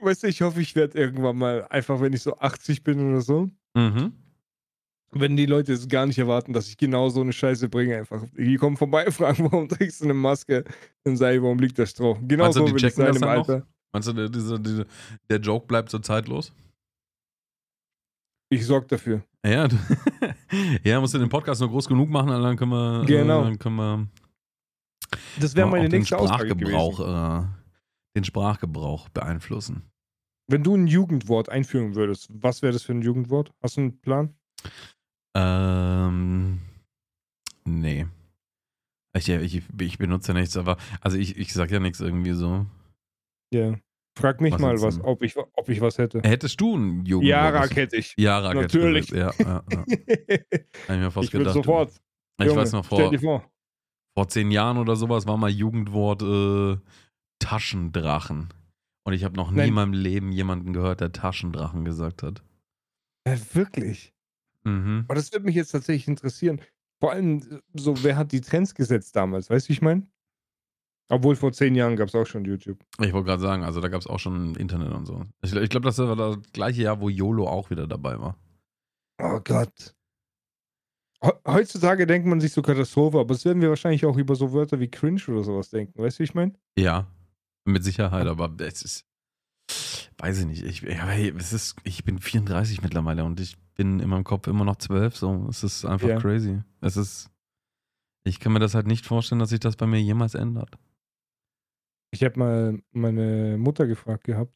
weißt du, ich hoffe, ich werde irgendwann mal, einfach wenn ich so 80 bin oder so, Mhm. wenn die Leute es gar nicht erwarten, dass ich genau so eine Scheiße bringe, einfach. Die kommen vorbei und fragen, warum trägst du eine Maske? Dann sage ich, warum liegt da Stroh? Genau Meinst so die will ich checken sein im noch? Alter. Meinst du, der, dieser, dieser, der Joke bleibt so zeitlos? Ich sorge dafür. Ja, ja, musst du den Podcast nur groß genug machen, dann können wir, Genau. äh, dann können wir Das wäre meine nächste. Sprachgebrauch, äh, den Sprachgebrauch beeinflussen. Wenn du ein Jugendwort einführen würdest, was wäre das für ein Jugendwort? Hast du einen Plan? Ähm, nee. Ich, ich, ich benutze nichts, aber also ich, ich sag ja nichts irgendwie so. Ja. Frag mich Was mal, was, ob ich, ob ich was hätte. Hättest du ein Jugendwort? Jarak hätte ich. Jarak hätte ich Natürlich. Ja, ja, ja. Ich mir fast ich gedacht. sofort. Ich Junge, weiß noch, Stell vor, dir vor. vor zehn Jahren oder sowas war mal Jugendwort äh, Taschendrachen. Und ich habe noch nie Nein. in meinem Leben jemanden gehört, der Taschendrachen gesagt hat. Ja, wirklich. Mhm. Aber das würde mich jetzt tatsächlich interessieren. Vor allem, äh, so, wer hat die Trends gesetzt damals? Weißt du, wie ich meine? Obwohl vor zehn Jahren gab es auch schon YouTube. Ich wollte gerade sagen, also da gab es auch schon Internet und so. Ich, ich glaube, das war das gleiche Jahr, wo YOLO auch wieder dabei war. Oh Gott. He- Heutzutage denkt man sich so Katastrophe, aber es werden wir wahrscheinlich auch über so Wörter wie cringe oder sowas denken. Weißt du, wie ich meine? Ja, mit Sicherheit, aber es ist, weiß ich nicht. Ich, ja, hey, es ist, ich bin 34 mittlerweile und ich bin in meinem Kopf immer noch 12. So, es ist einfach Ja. crazy. Es ist, ich kann mir das halt nicht vorstellen, dass sich das bei mir jemals ändert. Ich habe mal meine Mutter gefragt gehabt,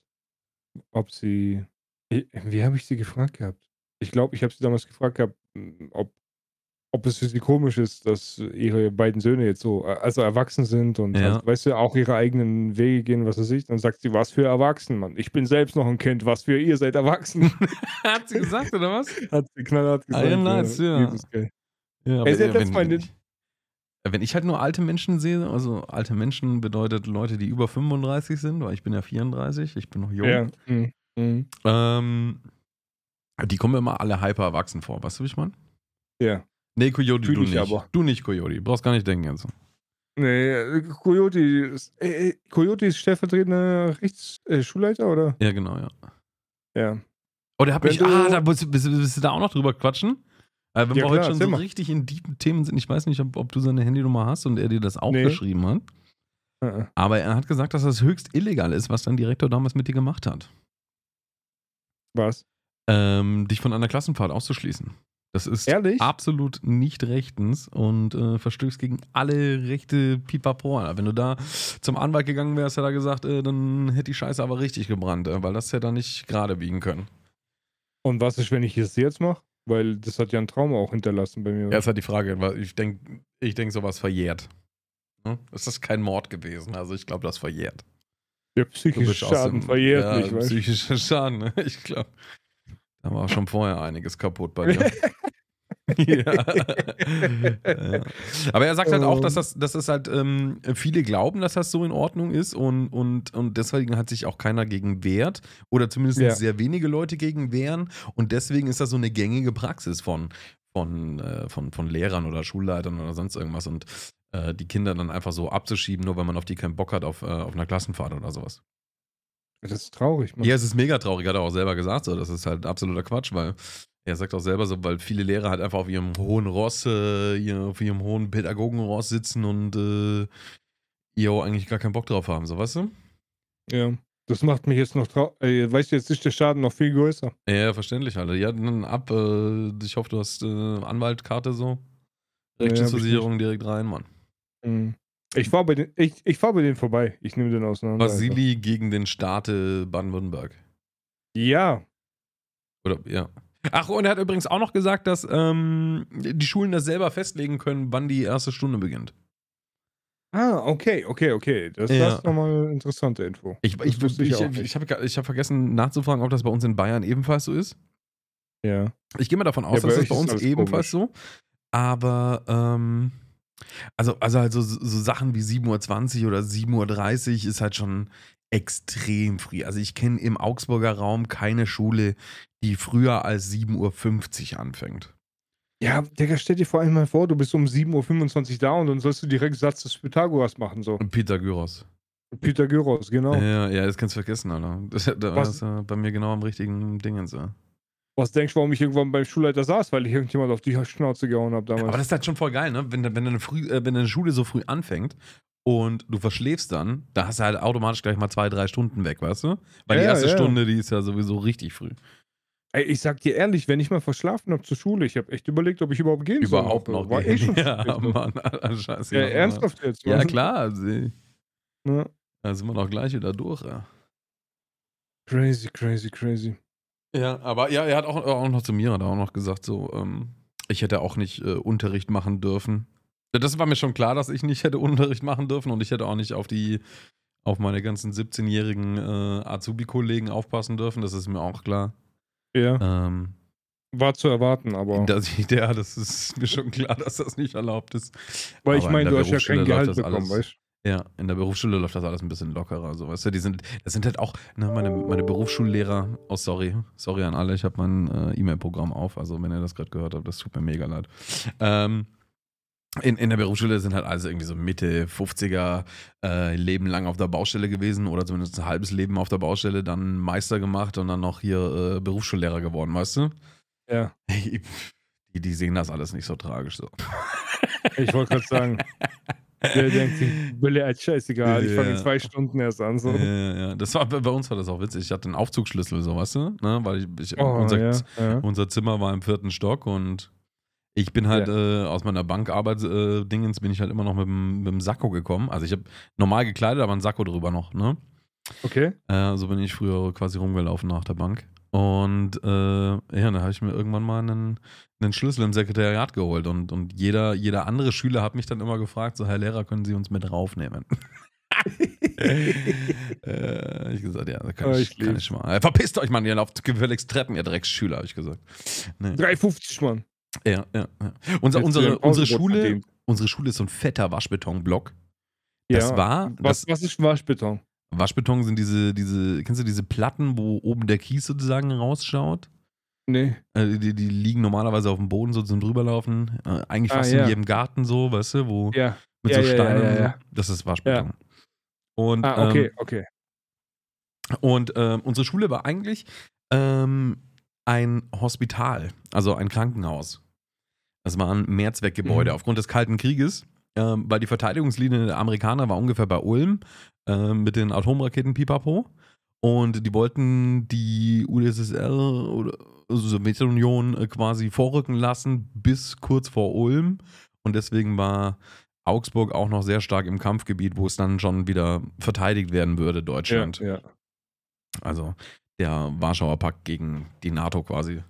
ob sie. Wie habe ich sie gefragt gehabt? Ich glaube, ich habe sie damals gefragt gehabt, m, ob, ob es für sie komisch ist, dass ihre beiden Söhne jetzt so, also erwachsen sind und Ja. halt, weißt du, auch ihre eigenen Wege gehen, was weiß ich. Dann sagt sie, was für erwachsen, Mann. Ich bin selbst noch ein Kind, was für ihr seid erwachsen. Hat sie gesagt, oder was? Hat sie knallhart gesagt. ja, nice, ja. Ey, sie hat Mal den- wenn ich halt nur alte Menschen sehe, also alte Menschen bedeutet Leute, die über 35 sind, weil ich bin ja 34, ich bin noch jung. Ja. Mhm. Mhm. Ähm, die kommen mir immer alle hyper erwachsen vor, weißt du, wie ich meine? Ja. Nee, Coyote, Fühl du ich nicht. aber. Du nicht, Coyote. Brauchst gar nicht denken jetzt. Nee, Coyote ist, äh, Coyote ist stellvertretender Rechts, äh, Schulleiter, oder? Ja, genau, ja. Ja. Oh, der hat mich. Ah, da bist, bist, bist du da auch noch drüber quatschen? Äh, wenn Ja, wir heute klar, schon so mal. richtig in tiefen Themen sind, ich weiß nicht, ob, ob du seine Handynummer hast und er dir das auch Nee. geschrieben hat. Äh, äh. Aber er hat gesagt, dass das höchst illegal ist, was dein Direktor damals mit dir gemacht hat. Was? Ähm, dich von einer Klassenfahrt auszuschließen. Das ist Ehrlich? absolut nicht rechtens und äh, verstößt gegen alle Rechte Pipapo. Wenn du da zum Anwalt gegangen wärst, hätte er gesagt, äh, dann hätte die Scheiße aber richtig gebrannt, äh, weil das hätte er nicht gerade biegen können. Und was ist, wenn ich es jetzt mache? Weil das hat ja ein Trauma auch hinterlassen bei mir. Ja, ist halt die Frage, ich denke, ich denk, sowas verjährt. Ne? Es ist kein Mord gewesen, also ich glaube, das verjährt. Der psychische Schaden dem- verjährt ja, nicht, weißt du? Psychischer Schaden, ne? ich glaube. Da war schon vorher einiges kaputt bei dir. ja. ja. Aber er sagt halt auch, dass das, dass das halt ähm, viele glauben, dass das so in Ordnung ist und, und, und deswegen hat sich auch keiner gegen wehrt oder zumindest Ja. sehr wenige Leute gegen wehren und deswegen ist das so eine gängige Praxis von, von, äh, von, von Lehrern oder Schulleitern oder sonst irgendwas und äh, die Kinder dann einfach so abzuschieben, nur weil man auf die keinen Bock hat auf, äh, auf einer Klassenfahrt oder sowas. Das ist traurig, Mann. Ja, es ist mega traurig, hat er auch selber gesagt. So. Das ist halt absoluter Quatsch, weil er sagt auch selber so, weil viele Lehrer halt einfach auf ihrem hohen Ross, äh, auf ihrem hohen Pädagogenross sitzen und äh, ihr eigentlich gar keinen Bock drauf haben, so weißt du? Ja. Das macht mich jetzt noch traurig. Äh, weißt du, jetzt ist der Schaden noch viel größer. Ja, verständlich, Alter. Ja, dann ab. Äh, ich hoffe, du hast äh, Anwaltkarte so. Ich Rechtsschutzversicherung direkt rein, Mann. Mhm. Ich fahre bei, den, ich, ich fahr bei denen vorbei. Ich nehme den auseinander. Vasili gegen den Staat äh, Baden-Württemberg. Ja. Oder, ja. Ach, und er hat übrigens auch noch gesagt, dass ähm, die Schulen das selber festlegen können, wann die erste Stunde beginnt. Ah, okay, okay, okay. Das, Ja. das ist nochmal eine interessante Info. Ich, ich, ich, ich ich, habe hab vergessen nachzufragen, ob das bei uns in Bayern ebenfalls so ist. Ja. Ich gehe mal davon aus, Ja, dass das bei uns ebenfalls so. Aber, ähm, also, also halt so, so Sachen wie 7.20 Uhr oder 7.30 Uhr ist halt schon extrem früh. Also ich kenne im Augsburger Raum keine Schule, die früher als 7.50 Uhr anfängt. Ja, Digga, stell dir vor allem mal vor, du bist um 7.25 Uhr da und dann sollst du direkt Satz des Pythagoras machen, so. Und Pythagoras. Pythagoras, genau. Ja, ja, das kannst du vergessen, Alter. Das, da Was? ist ja bei mir genau am richtigen Dingens. Ja. Was denkst du, warum ich irgendwann beim Schulleiter saß? Weil ich irgendjemand auf die Schnauze gehauen habe damals. Aber das ist halt schon voll geil, ne? Wenn, wenn, deine früh, äh, wenn deine Schule so früh anfängt und du verschläfst dann, da hast du halt automatisch gleich mal zwei, drei Stunden weg, weißt du? Weil die Ja, erste ja. Stunde, die ist ja sowieso richtig früh. Ey, ich sag dir ehrlich, wenn ich mal verschlafen habe zur Schule, ich habe echt überlegt, ob ich überhaupt gehen Überhaupt soll. noch. War eh schon ja, spät, ne? Mann, Alter, scheiße. Ja, Mann. ernsthaft jetzt? Ja, Mann? klar. Also, Ja. da sind wir doch gleich wieder durch, ja. Crazy, crazy, crazy. Ja, aber ja, er hat auch, auch noch zu mir hat auch noch gesagt, so, ähm, ich hätte auch nicht äh, Unterricht machen dürfen. Das war mir schon klar, dass ich nicht hätte Unterricht machen dürfen und ich hätte auch nicht auf die, auf meine ganzen 17-jährigen äh, Azubi-Kollegen aufpassen dürfen. Das ist mir auch klar. Ja, Ähm, war zu erwarten, aber. dass ich, ja, das ist mir schon klar, dass das nicht erlaubt ist. weil ich aber meine, du hast ja kein Gehalt bekommen, weißt Ja, in der Berufsschule läuft das alles ein bisschen lockerer, so weißt du. Die sind, das sind halt auch, ne, meine, meine Berufsschullehrer, oh sorry, sorry an alle, ich habe mein äh, E-Mail-Programm auf, also wenn ihr das gerade gehört habt, das tut mir mega leid. Ähm, in, in der Berufsschule sind halt also irgendwie so Mitte 50er äh, Leben lang auf der Baustelle gewesen oder zumindest ein halbes Leben auf der Baustelle, dann Meister gemacht und dann noch hier äh, Berufsschullehrer geworden, weißt du? Ja. Die, die sehen das alles nicht so tragisch so. Ich wollte gerade sagen, der denkt sich, Bille als scheißegal, ich fange in Ja. zwei Stunden erst an. So. Ja, ja, ja. Das war, bei uns war das auch witzig. Ich hatte einen Aufzugsschlüssel, so weißt du, ne? Weil ich, ich Oh, unser, ja, ja. unser Zimmer war im vierten Stock und ich bin halt äh, aus meiner Bankarbeitsdingens äh, bin ich halt immer noch mit dem, mit dem Sakko gekommen. Also ich habe normal gekleidet, aber ein Sakko drüber noch, ne? Okay. Äh, so bin ich früher quasi rumgelaufen nach der Bank. Und äh, ja, dann habe ich mir irgendwann mal einen, einen Schlüssel im Sekretariat geholt und, und jeder, jeder andere Schüler hat mich dann immer gefragt, so Herr Lehrer, können Sie uns mit raufnehmen? äh, ich gesagt, ja, kann, Oh, ich, ich kann ich mal. Äh, verpisst euch, Mann, ihr lauft gefälligst Treppen, ihr Drecksschüler, habe ich gesagt. Nee. 3,50 Mann. Ja, ja, ja. Unser, unsere, unsere, Schule, unsere Schule ist so ein fetter Waschbetonblock. Das Ja. war, Was, das, was ist Waschbeton? Waschbeton sind diese, diese, kennst du diese Platten, wo oben der Kies sozusagen rausschaut? Nee. Äh, die, die liegen normalerweise auf dem Boden so zum drüberlaufen. Äh, eigentlich Ah, fast in ja. jedem Garten so, weißt du, wo Ja. mit Ja, so Steinen so. Das ist Waschbeton. Und, Ah, okay, ähm, okay. und ähm, unsere Schule war eigentlich ähm, ein Hospital, also ein Krankenhaus. Das war ein Mehrzweckgebäude. Mhm. Aufgrund des Kalten Krieges, ähm, weil die Verteidigungslinie der Amerikaner war ungefähr bei Ulm ähm, mit den Atomraketen Pipapo. Und die wollten die UdSSR oder also Sowjetunion äh, quasi vorrücken lassen bis kurz vor Ulm. Und deswegen war Augsburg auch noch sehr stark im Kampfgebiet, wo es dann schon wieder verteidigt werden würde, Ja, Deutschland. ja. Also der Warschauer Pakt gegen die NATO quasi.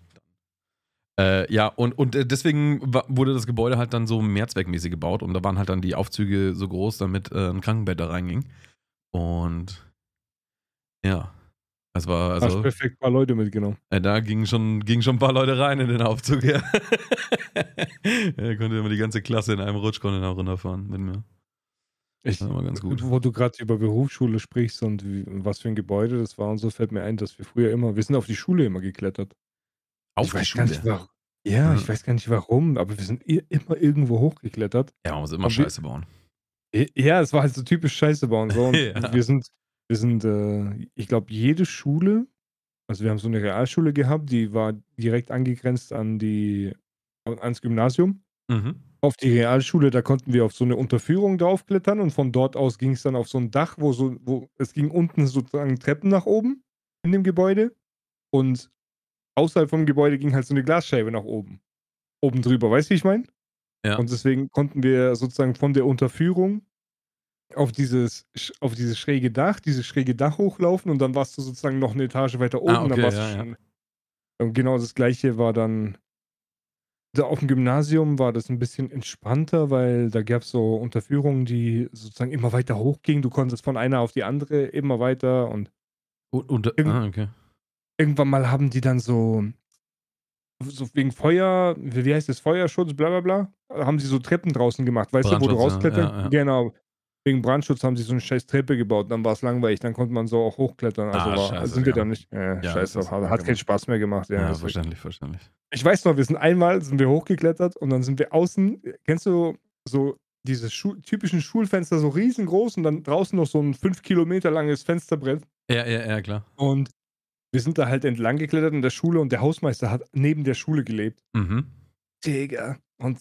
Äh, ja, und, und äh, deswegen wurde das Gebäude halt dann so mehrzweckmäßig gebaut und da waren halt dann die Aufzüge so groß, damit äh, ein Krankenbett da reinging. Und ja, es war Hast also, perfekt ein paar Leute mitgenommen. äh, da gingen schon, gingen schon ein paar Leute rein in den Aufzug, ja. er konnte immer die ganze Klasse in einem Rutsch konnte da runterfahren mit mir. Ich, Das war immer ganz gut. Wo du gerade über Berufsschule sprichst und wie, was für ein Gebäude das war und so, fällt mir ein, dass wir früher immer, wir sind auf die Schule immer geklettert. Auf ich weiß Schule. Gar nicht, warum. Ja, Mhm. ich weiß gar nicht warum, aber wir sind immer irgendwo hochgeklettert. Ja, man muss immer wir- Scheiße bauen. Ja, es war halt so typisch Scheiße bauen. So. Ja. Wir sind, wir sind, äh, ich glaube, jede Schule, also wir haben so eine Realschule gehabt, die war direkt angegrenzt an die, ans Gymnasium. Mhm. Auf die Realschule, da konnten wir auf so eine Unterführung draufklettern und von dort aus ging es dann auf so ein Dach, wo so, wo es ging unten sozusagen Treppen nach oben in dem Gebäude und außerhalb vom Gebäude ging halt so eine Glasscheibe nach oben. Oben drüber, weißt du, wie ich meine? Ja. Und deswegen konnten wir sozusagen von der Unterführung auf dieses, auf dieses schräge Dach, dieses schräge Dach hochlaufen und dann warst du sozusagen noch eine Etage weiter oben. Ah, okay, dann warst ja, du ja. schon, Und genau das gleiche war dann. Da auf dem Gymnasium war das ein bisschen entspannter, weil da gab es so Unterführungen, die sozusagen immer weiter hochgingen. Du konntest von einer auf die andere immer weiter und Und, und, ah, okay. Irgendwann mal haben die dann so, so wegen Feuer, wie heißt das, Feuerschutz, bla bla bla, haben sie so Treppen draußen gemacht, weißt du, wo du Brandschutz, ja, rausklettern? ja, ja. Genau. Wegen Brandschutz haben sie so eine scheiß Treppe gebaut, dann war es langweilig, dann konnte man so auch hochklettern. Also Ah, war, scheiße, sind wir dann nicht. Äh, Ja, scheiße, hat, hat keinen Spaß mehr gemacht. Ja, Ja, verständlich, verständlich. Ich weiß noch, wir sind einmal, sind wir hochgeklettert und dann sind wir außen, kennst du so diese Schu typischen Schulfenster, so riesengroß und dann draußen noch so ein fünf Kilometer langes Fensterbrett. Ja, ja, ja, klar. Und wir sind da halt entlang geklettert in der Schule und der Hausmeister hat neben der Schule gelebt. Mhm. Digga. Und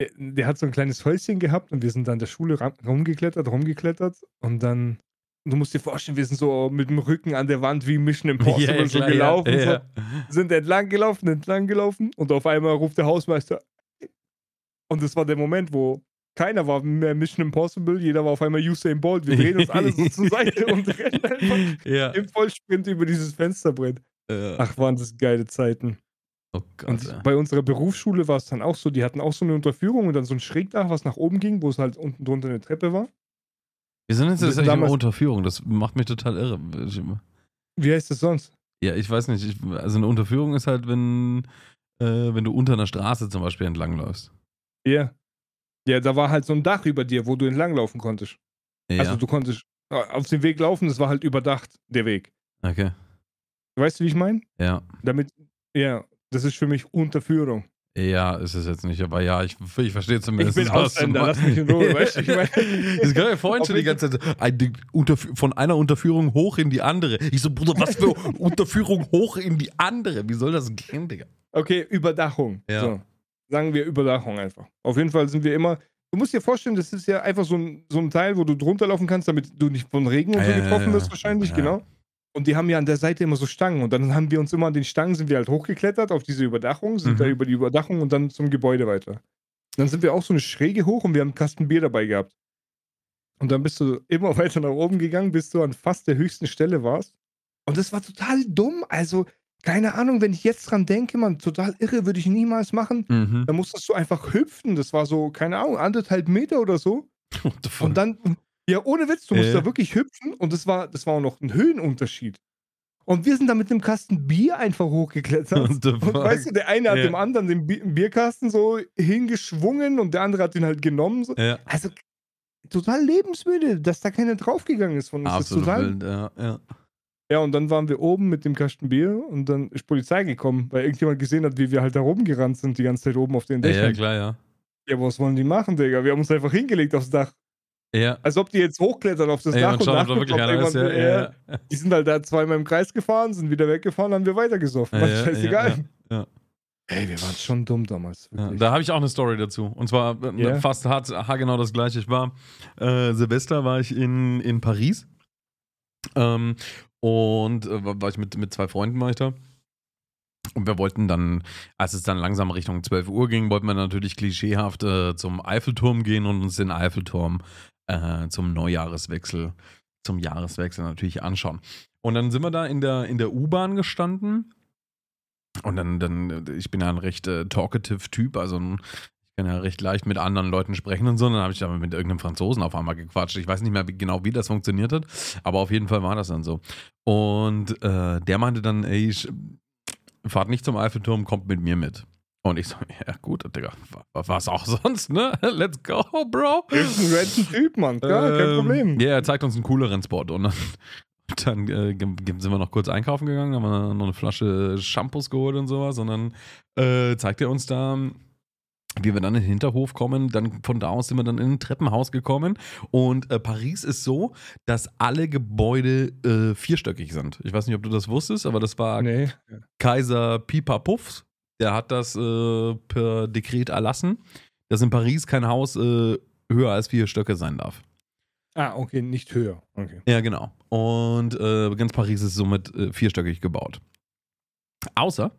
der, der hat so ein kleines Häuschen gehabt und wir sind dann der Schule rumgeklettert, rumgeklettert und dann, du musst dir vorstellen, wir sind so mit dem Rücken an der Wand wie Mission Impossible ja, so klar, gelaufen. Ja, So, ja. sind entlang gelaufen, entlang gelaufen und auf einmal ruft der Hausmeister. Und das war der Moment, wo keiner war mehr Mission Impossible, jeder war auf einmal Usain Bolt. Wir drehen uns alle so zur Seite und rennen einfach ja. im Vollsprint über dieses Fensterbrett. Äh, Ach, waren das geile Zeiten. oh Gott. Und ja. bei unserer Berufsschule war es dann auch so, die hatten auch so eine Unterführung und dann so ein Schrägdach, was nach oben ging, wo es halt unten drunter eine Treppe war. Wir sind jetzt wir tatsächlich sind immer damals- unter Führung. Das macht mich total irre. Wie heißt das sonst? Ja, ich weiß nicht. Ich, also eine Unterführung ist halt, wenn, äh, wenn du unter einer Straße zum Beispiel entlangläufst. Ja. Ja, da war halt so ein Dach über dir, wo du entlanglaufen konntest. Ja. Also du konntest äh, auf dem Weg laufen, das war halt überdacht, der Weg. okay. Weißt du, wie ich meine? Ja. Damit, ja, das ist für mich Unterführung. Ja, ist es jetzt nicht, aber ja, ich, ich verstehe Ich zumindest. bin was du Ausländer, lass mich in Ruhe, weißt du, ich meine. Das gab ja vorhin schon die ganze Zeit. Ein, von einer Unterführung hoch in die andere. Ich so, Bruder, was für Unterführung hoch in die andere? Wie soll das gehen, Digga? Okay, Überdachung. Ja. So. Sagen wir Überdachung einfach. Auf jeden Fall sind wir immer. Du musst dir vorstellen, das ist ja einfach so ein, so ein Teil, wo du drunter laufen kannst, damit du nicht von Regen und Ja, so getroffen wirst, wahrscheinlich, genau. Und die haben ja an der Seite immer so Stangen. Und dann haben wir uns immer an den Stangen, sind wir halt hochgeklettert auf diese Überdachung, sind Mhm. da über die Überdachung und dann zum Gebäude weiter. Dann sind wir auch so eine Schräge hoch und wir haben einen Kasten Bier dabei gehabt. Und dann bist du immer weiter nach oben gegangen, bis du an fast der höchsten Stelle warst. Und das war total dumm. Also, keine Ahnung, wenn ich jetzt dran denke, man, total irre, würde ich niemals machen. Mhm. Da musstest du einfach hüpfen. Das war so, keine Ahnung, anderthalb Meter oder so. Und dann, ja, ohne Witz, du musst Ja. da wirklich hüpfen und das war, das war auch noch ein Höhenunterschied. Und wir sind da mit einem Kasten Bier einfach hochgeklettert. Und weißt du, der eine hat Ja. dem anderen den Bi Bierkasten so hingeschwungen und der andere hat ihn halt genommen. So. ja, Also total lebensmüde, dass da keiner draufgegangen ist von uns. Das ist absolut total, wild, ja, ja. Ja, und dann waren wir oben mit dem Kasten Bier und dann ist Polizei gekommen, weil irgendjemand gesehen hat, wie wir halt da rumgerannt sind, die ganze Zeit oben auf den Dächern. ja, klar, ja. Ja, was wollen die machen, Digga? Wir haben uns einfach hingelegt aufs Dach. Ja. Als ob die jetzt hochklettern auf das Ja, Dach und und schauen, ob da nachgucken, wirklich ob einer ist. Ja, ja, ja. Die sind halt da zweimal im Kreis gefahren, sind wieder weggefahren, haben wir weitergesoffen. Ja, ja, scheißegal. ja. Ey, wir waren schon dumm damals. Da habe ich auch eine Story dazu. Und zwar äh, Ja. fast hart, genau das gleiche. Ich war äh, Silvester war ich in, in Paris. Ähm, und äh, war ich mit, mit zwei Freunden war ich da. Und wir wollten dann, als es dann langsam Richtung 12 Uhr ging, wollten wir natürlich klischeehaft äh, zum Eiffelturm gehen und uns den Eiffelturm äh, zum Neujahreswechsel, zum Jahreswechsel natürlich anschauen. Und dann sind wir da in der, in der U-Bahn gestanden. Und dann, dann, ich bin ja ein recht äh, talkative Typ, also ein, kann ja recht leicht mit anderen Leuten sprechen und so. Und dann habe ich da mit irgendeinem Franzosen auf einmal gequatscht. Ich weiß nicht mehr genau, wie das funktioniert hat, aber auf jeden Fall war das dann so. Und äh, der meinte dann, ey, ich, fahrt nicht zum Eiffelturm, kommt mit mir mit. Und ich so, ja gut, Digga, wa- was auch sonst, ne? Let's go, Bro. Irgendein random Typ, Mann. Kein Ähm, Problem. Ja, er zeigt uns einen cooleren Spot. Und dann, dann äh, sind wir noch kurz einkaufen gegangen, haben wir noch eine Flasche Shampoos geholt und sowas. Und dann äh, zeigt er uns da, wie wir dann in den Hinterhof kommen. Dann von da aus sind wir dann in ein Treppenhaus gekommen. Und äh, Paris ist so, dass alle Gebäude äh, vierstöckig sind. Ich weiß nicht, ob du das wusstest, aber das war Nee. Kaiser Pipa Puffs, der hat das äh, per Dekret erlassen, dass in Paris kein Haus äh, höher als vier Stöcke sein darf. Ah, okay, nicht höher. Okay. Ja, genau. Und äh, ganz Paris ist somit äh, vierstöckig gebaut. Außer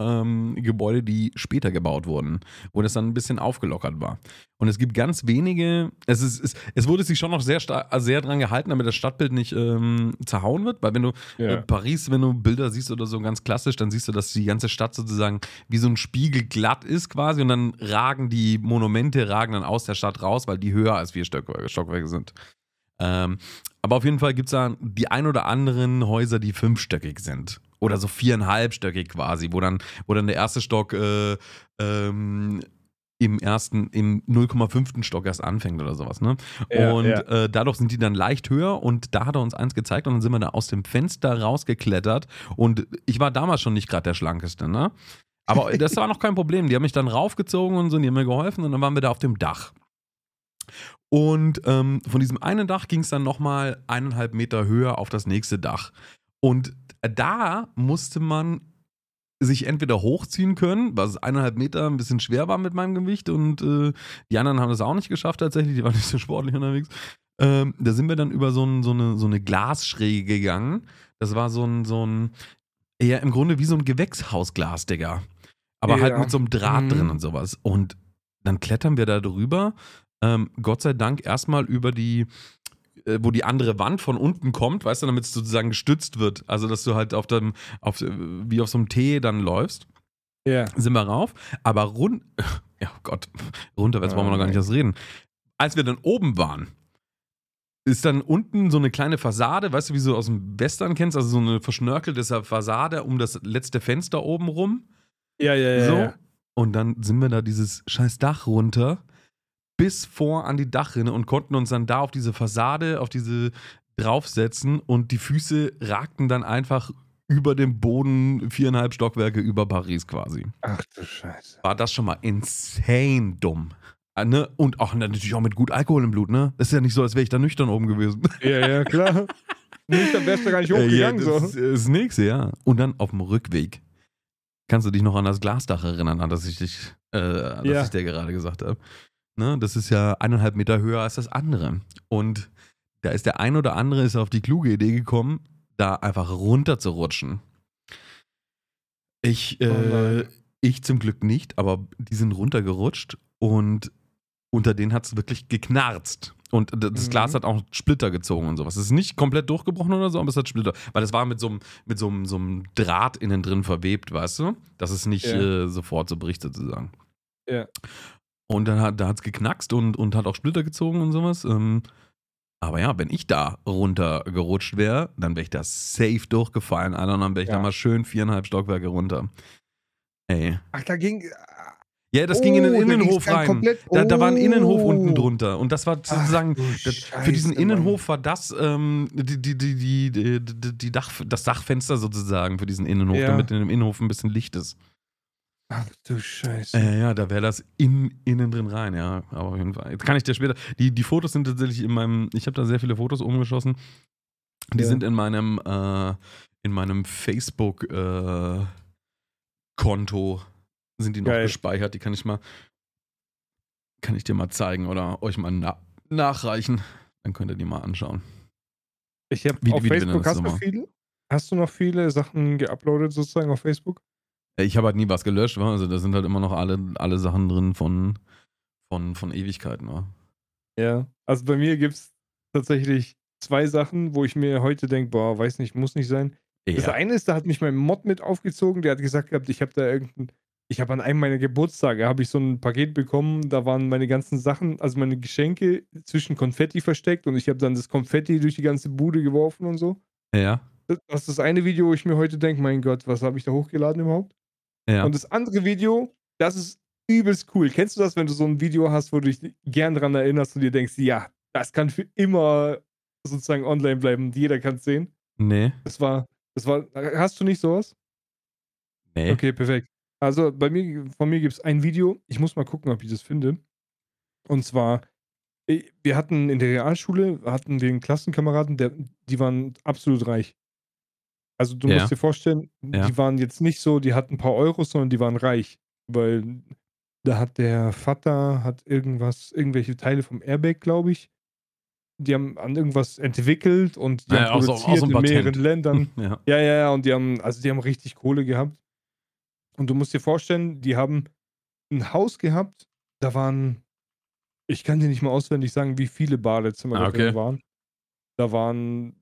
ähm, Gebäude, die später gebaut wurden, wo das dann ein bisschen aufgelockert war. Und es gibt ganz wenige, es, ist, es, es wurde sich schon noch sehr, also sehr dran gehalten, damit das Stadtbild nicht ähm, zerhauen wird, weil wenn du äh, Ja. Paris, wenn du Bilder siehst oder so ganz klassisch, dann siehst du, dass die ganze Stadt sozusagen wie so ein Spiegel glatt ist quasi und dann ragen die Monumente, ragen dann aus der Stadt raus, weil die höher als vier Stockwerke, Stockwerke sind. Ähm, aber auf jeden Fall gibt es da die ein oder anderen Häuser, die fünfstöckig sind. Oder so viereinhalbstöckig quasi, wo dann, wo dann der erste Stock äh, ähm, im ersten, im 0,5. Stock erst anfängt oder sowas, ne? Ja, und ja. Äh, dadurch sind die dann leicht höher und da hat er uns eins gezeigt und dann sind wir da aus dem Fenster rausgeklettert und ich war damals schon nicht gerade der Schlankeste, ne? Aber das war noch kein Problem. Die haben mich dann raufgezogen und so, und die haben mir geholfen und dann waren wir da auf dem Dach. Und ähm, von diesem einen Dach ging es dann nochmal eineinhalb Meter höher auf das nächste Dach. Und da musste man sich entweder hochziehen können, was eineinhalb Meter ein bisschen schwer war mit meinem Gewicht und äh, die anderen haben das auch nicht geschafft tatsächlich, die waren nicht so sportlich unterwegs. Ähm, da sind wir dann über so, ein, so, eine, so eine Glasschräge gegangen. Das war so ein, so ein, ja, im Grunde wie so ein Gewächshausglas, Digga. Aber Ja. halt mit so einem Draht Mhm. drin und sowas. Und dann klettern wir da drüber. Ähm, Gott sei Dank erstmal über die, wo die andere Wand von unten kommt, weißt du, damit es sozusagen gestützt wird. Also, dass du halt auf dem, auf, äh, wie auf so einem T dann läufst Ja. sind wir rauf, aber rund, ja oh Gott, runter, jetzt Ah, wollen wir noch gar nicht erst reden. Als wir dann oben waren, ist dann unten so eine kleine Fassade, weißt du, wie du aus dem Western kennst, also so eine verschnörkelte Fassade um das letzte Fenster oben rum. Ja, ja, ja. so. ja. Und dann sind wir da dieses scheiß Dach runter, bis vor an die Dachrinne und konnten uns dann da auf diese Fassade, auf diese draufsetzen und die Füße ragten dann einfach über dem Boden viereinhalb Stockwerke über Paris quasi Ach du Scheiße. war das schon mal insane dumm. Äh, Ne? Und auch natürlich auch mit gut Alkohol im Blut, ne? Das ist ja nicht so, als wäre ich da nüchtern oben gewesen. Ja, ja, klar. Nicht, dann wärst du gar nicht ja, hochgegangen. das so. ist nix, ja. Und dann auf dem Rückweg. Kannst du dich noch an das Glasdach erinnern, an das ich dich, äh, an das Ja. ich dir gerade gesagt habe? Ne? Das ist ja eineinhalb Meter höher als das andere. Und da ist der ein oder andere ist auf die kluge Idee gekommen, da einfach runter zu rutschen. Ich, Oh äh, nein. ich zum Glück nicht, aber die sind runtergerutscht und unter denen hat es wirklich geknarzt. Und das Mhm. Glas hat auch Splitter gezogen und sowas. Es ist nicht komplett durchgebrochen oder so, aber es hat Splitter. Weil es war mit so einem mit so einem- so einem Draht innen drin verwebt, weißt du? Dass es nicht Ja. äh, sofort so bricht, sozusagen. Ja. Und dann hat da es geknackst und, und hat auch Splitter gezogen und sowas. Ähm, aber ja, wenn ich da runtergerutscht wäre, dann wäre ich da safe durchgefallen, Alter. Und dann wäre ich Ja. da mal schön viereinhalb Stockwerke runter. Ey. Ach, da ging. Ja, das ging in den Oh, Innenhof rein. komplett- Da, da war ein Innenhof Oh. unten drunter. Und das war sozusagen, du das, für diesen Innenhof war das ähm, die, die, die, die, die, die Dach, das Dachfenster sozusagen für diesen Innenhof, Ja. damit in dem Innenhof ein bisschen Licht ist. Ach du Scheiße. Äh, ja, da wäre das in, innen drin rein, ja. Aber auf jeden Fall. Jetzt kann ich dir später. Die, die Fotos sind tatsächlich in meinem. Ich habe da sehr viele Fotos umgeschossen. Die Ja. sind in meinem, äh, in meinem Facebook-Konto. sind die noch Geil. gespeichert. Die kann ich mal. Kann ich dir mal zeigen oder euch mal na nachreichen. Dann könnt ihr die mal anschauen. Ich habe auf wie Facebook hast du viele? Hast du noch viele Sachen geuploadet sozusagen auf Facebook? Äh, Ich habe halt nie was gelöscht, wa? also da sind halt immer noch alle, alle Sachen drin von, von, von Ewigkeiten. Wa? Ja. Also bei mir gibt es tatsächlich zwei Sachen, wo ich mir heute denke, boah, weiß nicht, muss nicht sein. Das Ja. eine ist, da hat mich mein Mod mit aufgezogen, der hat gesagt gehabt, ich habe da irgendein, ich habe an einem meiner Geburtstage, habe ich so ein Paket bekommen, da waren meine ganzen Sachen, also meine Geschenke zwischen Konfetti versteckt und ich habe dann das Konfetti durch die ganze Bude geworfen und so. Ja. Das das ist das eine Video, wo ich mir heute denke, mein Gott, was habe ich da hochgeladen überhaupt? Ja. Und das andere Video, das ist übelst cool. Kennst du das, wenn du so ein Video hast, wo du dich gern dran erinnerst und dir denkst, ja, das kann für immer sozusagen online bleiben und jeder kann es sehen? nee. Das war, das war, hast du nicht sowas? Nee. Okay, perfekt. Also bei mir, von mir gibt es ein Video. Ich muss mal gucken, ob ich das finde. Und zwar, wir hatten in der Realschule, hatten wir einen Klassenkameraden, der, die waren absolut reich. Also du Ja. musst dir vorstellen, Ja. die waren jetzt nicht so, die hatten ein paar Euros, sondern die waren reich. Weil da hat der Vater, hat irgendwas, irgendwelche Teile vom Airbag, glaube ich, die haben an irgendwas entwickelt und die Ja, haben auch so- auch produziert so ein in mehreren. Ländern. Ja. Ja, ja, ja, und die haben, also die haben richtig Kohle gehabt. Und du musst dir vorstellen, die haben ein Haus gehabt, da waren, ich kann dir nicht mal auswendig sagen, wie viele Badezimmer Ah, da drin okay. waren. Da waren,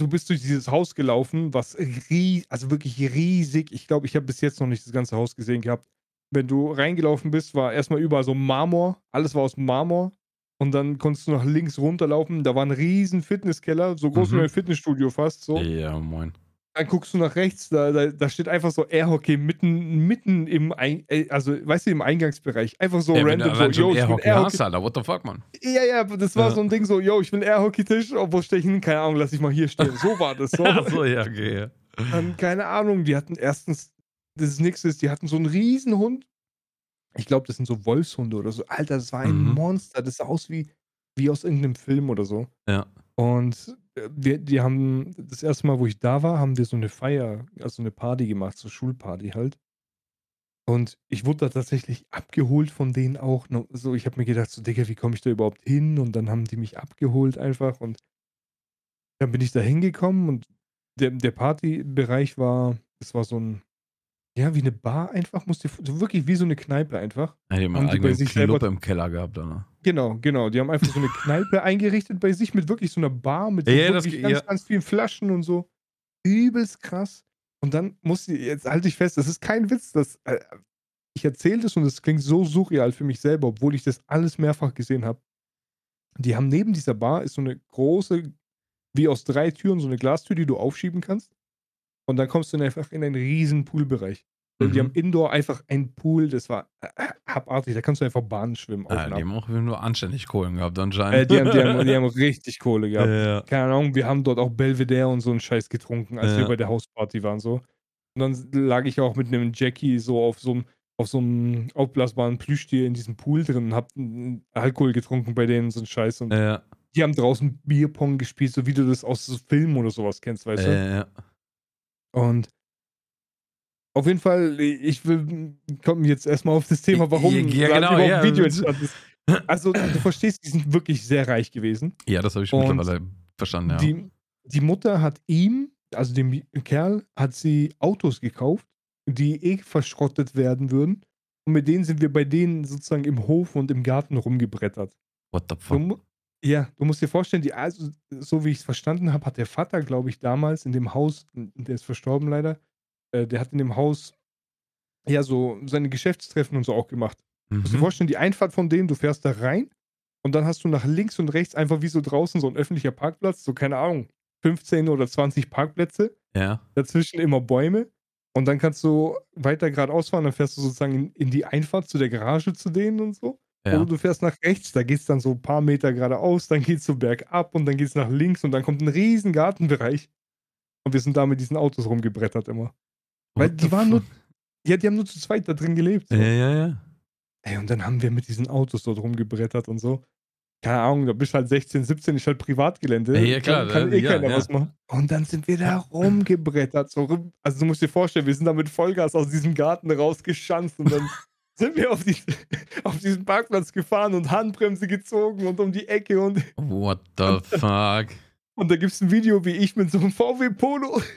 du bist durch dieses Haus gelaufen, was ries, also wirklich riesig. Ich glaube, ich habe bis jetzt noch nicht das ganze Haus gesehen gehabt. Wenn du reingelaufen bist, war erstmal überall so Marmor, alles war aus Marmor. Und dann konntest du nach links runterlaufen, da war ein riesen Fitnesskeller, so groß Mhm. wie ein Fitnessstudio fast. So. ja, moin. Dann guckst du nach rechts, da, da, da steht einfach so Airhockey mitten, mitten im, Ein äh, also weißt du, im Eingangsbereich. Einfach so ja, wenn random allein so, yo, Airhockey Airhockey. hast, Alter, what the fuck, man? Ja, ja, das war Ja. so ein Ding so, yo, ich einen Airhockey-Tisch, obwohl stehe ich hin, keine Ahnung, lass ich mal hier stehen. So war das. So. Achso, ja, okay. Dann, keine Ahnung, die hatten erstens, das nächste ist, die hatten so einen Riesenhund. Ich glaube, das sind so Wolfshunde oder so. Alter, das war ein Mhm. Monster. Das sah aus wie, wie aus irgendeinem Film oder so. Ja. Und wir, die haben, das erste Mal, wo ich da war, haben wir so eine Feier, also eine Party gemacht, so Schulparty halt. Und ich wurde da tatsächlich abgeholt von denen auch. So, ich habe mir gedacht, so, Digga, wie komme ich da überhaupt hin? Und dann haben die mich abgeholt einfach. Und dann bin ich da hingekommen und der, der Partybereich war, das war so ein, ja, wie eine Bar einfach, musste so wirklich wie so eine Kneipe einfach. Ja, die haben Haben sich Club selber- im Keller gehabt, Alter. Genau, genau. Die haben einfach so eine Kneipe eingerichtet bei sich mit wirklich so einer Bar mit so Ja, das ganz, ja. ganz vielen Flaschen und so. Übelst krass. Und dann musste jetzt halte ich fest, das ist kein Witz, das äh, ich erzähle das und es klingt so surreal für mich selber, obwohl ich das alles mehrfach gesehen habe. Die haben neben dieser Bar ist so eine große, wie aus drei Türen, so eine Glastür, die du aufschieben kannst. Und dann kommst du einfach in einen riesen Poolbereich. Die Mhm. haben Indoor einfach einen Pool, das war äh, abartig. Da kannst du einfach Bahnen schwimmen. auf Ah, die ab. haben auch nur anständig Kohlen gehabt, Äh, anscheinend. die, haben, die, haben, die haben richtig Kohle gehabt. ja. Keine Ahnung, wir haben dort auch Belvedere und so einen Scheiß getrunken, als Ja. wir bei der Hausparty waren. So. Und dann lag ich auch mit einem Jackie so auf so einem auf so einem aufblasbaren Plüschtier in diesem Pool drin und hab Alkohol getrunken bei denen, so ein Scheiß. Und Ja, die haben draußen Bierpong gespielt, so wie du das aus so Filmen oder sowas kennst, weißt du? ja, ja. Und auf jeden Fall, ich will, kommen jetzt erstmal auf das Thema, warum Ja, genau, überhaupt ja. ein Video entstanden ist. Also, du verstehst, die sind wirklich sehr reich gewesen. ja, das habe ich schon Und mittlerweile verstanden, ja. Die, die Mutter hat ihm, also dem Kerl, hat sie Autos gekauft, die eh verschrottet werden würden. Und mit denen sind wir bei denen sozusagen im Hof und im Garten rumgebrettert. What the fuck? Ja, du musst dir vorstellen, die, also, so wie ich es verstanden habe, hat der Vater, glaube ich, damals in dem Haus, der ist verstorben leider, äh, der hat in dem Haus ja so seine Geschäftstreffen und so auch gemacht. Du musst dir Mhm. vorstellen, die Einfahrt von denen, du fährst da rein und dann hast du nach links und rechts einfach wie so draußen so ein öffentlicher Parkplatz, so keine Ahnung, 15 oder 20 Parkplätze, Ja. dazwischen immer Bäume und dann kannst du weiter geradeaus fahren, dann fährst du sozusagen in, in die Einfahrt zu der Garage zu denen und so. Ja. Oder du fährst nach rechts, da geht es dann so ein paar Meter geradeaus, dann geht es so bergab und dann geht es nach links und dann kommt ein riesen Gartenbereich. Und wir sind da mit diesen Autos rumgebrettert immer. Weil What die waren nur, ja, die haben nur zu zweit da drin gelebt. So. Ja, ja, ja. Ey, und dann haben wir mit diesen Autos dort rumgebrettert und so. Keine Ahnung, da bist halt 16, 17, ist halt Privatgelände. Ja, ja, klar, Kann, kann äh, eh ja, keiner ja. was machen. Und dann sind wir da rumgebrettert. So also du musst dir vorstellen, wir sind da mit Vollgas aus diesem Garten rausgeschanzt und dann sind wir auf, die, auf diesen Parkplatz gefahren und Handbremse gezogen und um die Ecke und, What the fuck? und da gibt es ein Video, wie ich mit so einem VW Polo.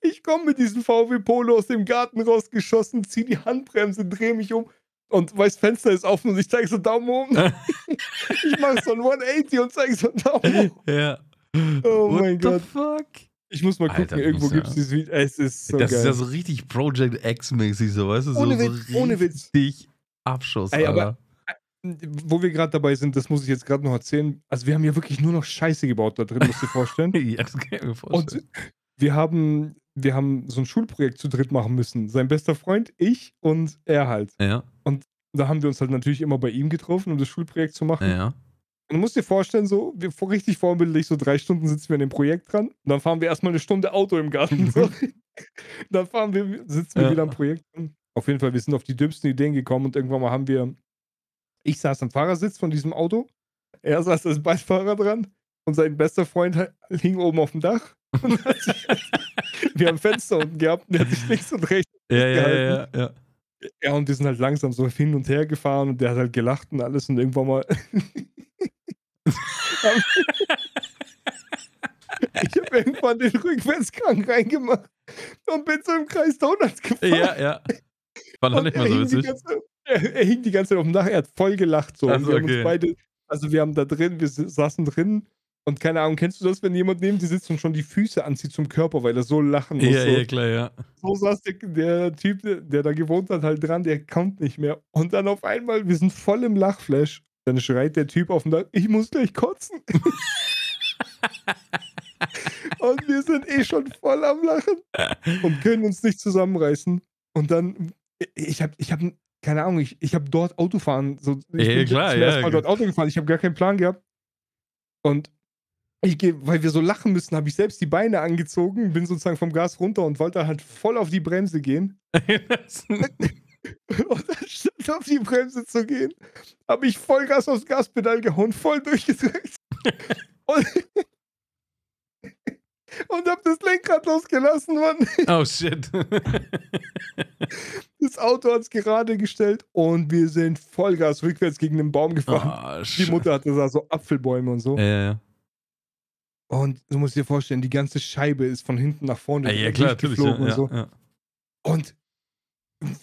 Ich komme mit diesem VW Polo aus dem Garten rausgeschossen, ziehe die Handbremse, drehe mich um und weiß, Fenster ist offen und ich zeige so Daumen hoch. ich mache so ein 180 und zeige so Daumen hoch. ja. Oh What mein the Gott. fuck? Ich muss mal gucken, Alter, irgendwo gibt es ja- dieses Video. Es ist so das geil. ist ja so richtig Project X-mäßig, so, weißt du? So, Ohne so Witz, ohne Witz. Abschuss, Ey, aber- Alter. Wo wir gerade dabei sind, das muss ich jetzt gerade noch erzählen. Also wir haben ja wirklich nur noch Scheiße gebaut da drin, musst du dir vorstellen. ja, das kann ich mir vorstellen. Und wir haben, wir haben so ein Schulprojekt zu dritt machen müssen. Sein bester Freund, ich und er halt. ja, Da haben wir uns halt natürlich immer bei ihm getroffen, um das Schulprojekt zu machen. ja. Und du musst dir vorstellen, so, wir richtig vorbildlich, so drei Stunden sitzen wir an dem Projekt dran. Und dann fahren wir erstmal eine Stunde Auto im Garten. So. dann fahren wir, sitzen wir Ja. wieder am Projekt dran. Auf jeden Fall, wir sind auf die dümmsten Ideen gekommen und irgendwann mal haben wir, ich saß am Fahrersitz von diesem Auto, er saß als Beifahrer dran und sein bester Freund hing oben auf dem Dach. Wir haben Fenster unten gehabt und der hat sich links und rechts Ja, ja, ja, ja, ja. ja, und wir sind halt langsam so hin und her gefahren und der hat halt gelacht und alles und irgendwann mal. Ich habe irgendwann den Rückwärtsgang reingemacht und bin so im Kreis Donuts gefahren. Ja, ja. War noch nicht er mal so hing die witzig. ganze- Er, er hing die ganze Zeit auf dem Dach, er hat voll gelacht so. Ach und so, wir haben okay. uns beide, also wir haben da drin, wir saßen drin und keine Ahnung, kennst du das, wenn jemand neben dir sitzt und schon die Füße anzieht zum Körper, weil er so lachen muss? Ja, so ja, klar, ja. so saß der, der Typ, der da gewohnt hat, halt dran, der kommt nicht mehr. Und dann auf einmal, wir sind voll im Lachflash. Dann schreit der Typ auf dem Dach, ich muss gleich kotzen. und wir sind eh schon voll am Lachen und können uns nicht zusammenreißen. Und dann, ich habe, ich hab, keine Ahnung, ich, ich habe dort Autofahren, so, ich Ja, bin klar, zum ja, ersten Mal dort Auto gefahren, ich habe gar keinen Plan gehabt. Und ich gehe, weil wir so lachen müssen, habe ich selbst die Beine angezogen, bin sozusagen vom Gas runter und wollte halt voll auf die Bremse gehen. Und anstatt auf die Bremse zu gehen, habe ich Vollgas aufs Gaspedal gehauen, voll durchgedrückt. und und habe das Lenkrad losgelassen, Mann. oh shit. Das Auto hat es gerade gestellt und wir sind Vollgas rückwärts gegen den Baum gefahren. Oh, Die. Mutter hatte da so Apfelbäume und so. Ja, ja, ja. Und du musst dir vorstellen, die ganze Scheibe ist von hinten nach vorne Ja, ja, klar, natürlich. Ja, und so. ja, ja. Und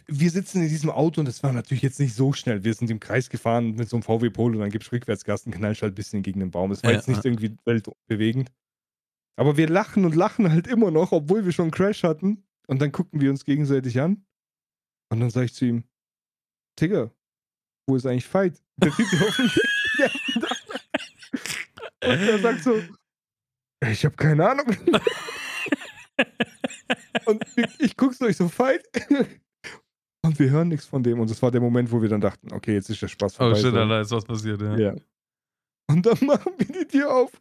wir sitzen in diesem Auto und das war natürlich jetzt nicht so schnell. Wir sind im Kreis gefahren mit so einem VW Polo und dann gibst du Rückwärtsgas und knallst halt ein bisschen gegen den Baum. Es war Ja, jetzt nicht irgendwie weltbewegend. Aber wir lachen und lachen halt immer noch, obwohl wir schon einen Crash hatten. Und dann gucken wir uns gegenseitig an. Und dann sage ich zu ihm, Digga, wo ist eigentlich Fight? Der Typ auf dem. Und er sagt so, ich habe keine Ahnung. Und ich, ich guck so, ich so, Fight. Und wir hören nichts von dem. Und das war der Moment, wo wir dann dachten, okay, jetzt ist der Spaß Oh vorbei. shit, so. Alter, ist was passiert, ja. Ja. Und dann machen wir die Tür auf.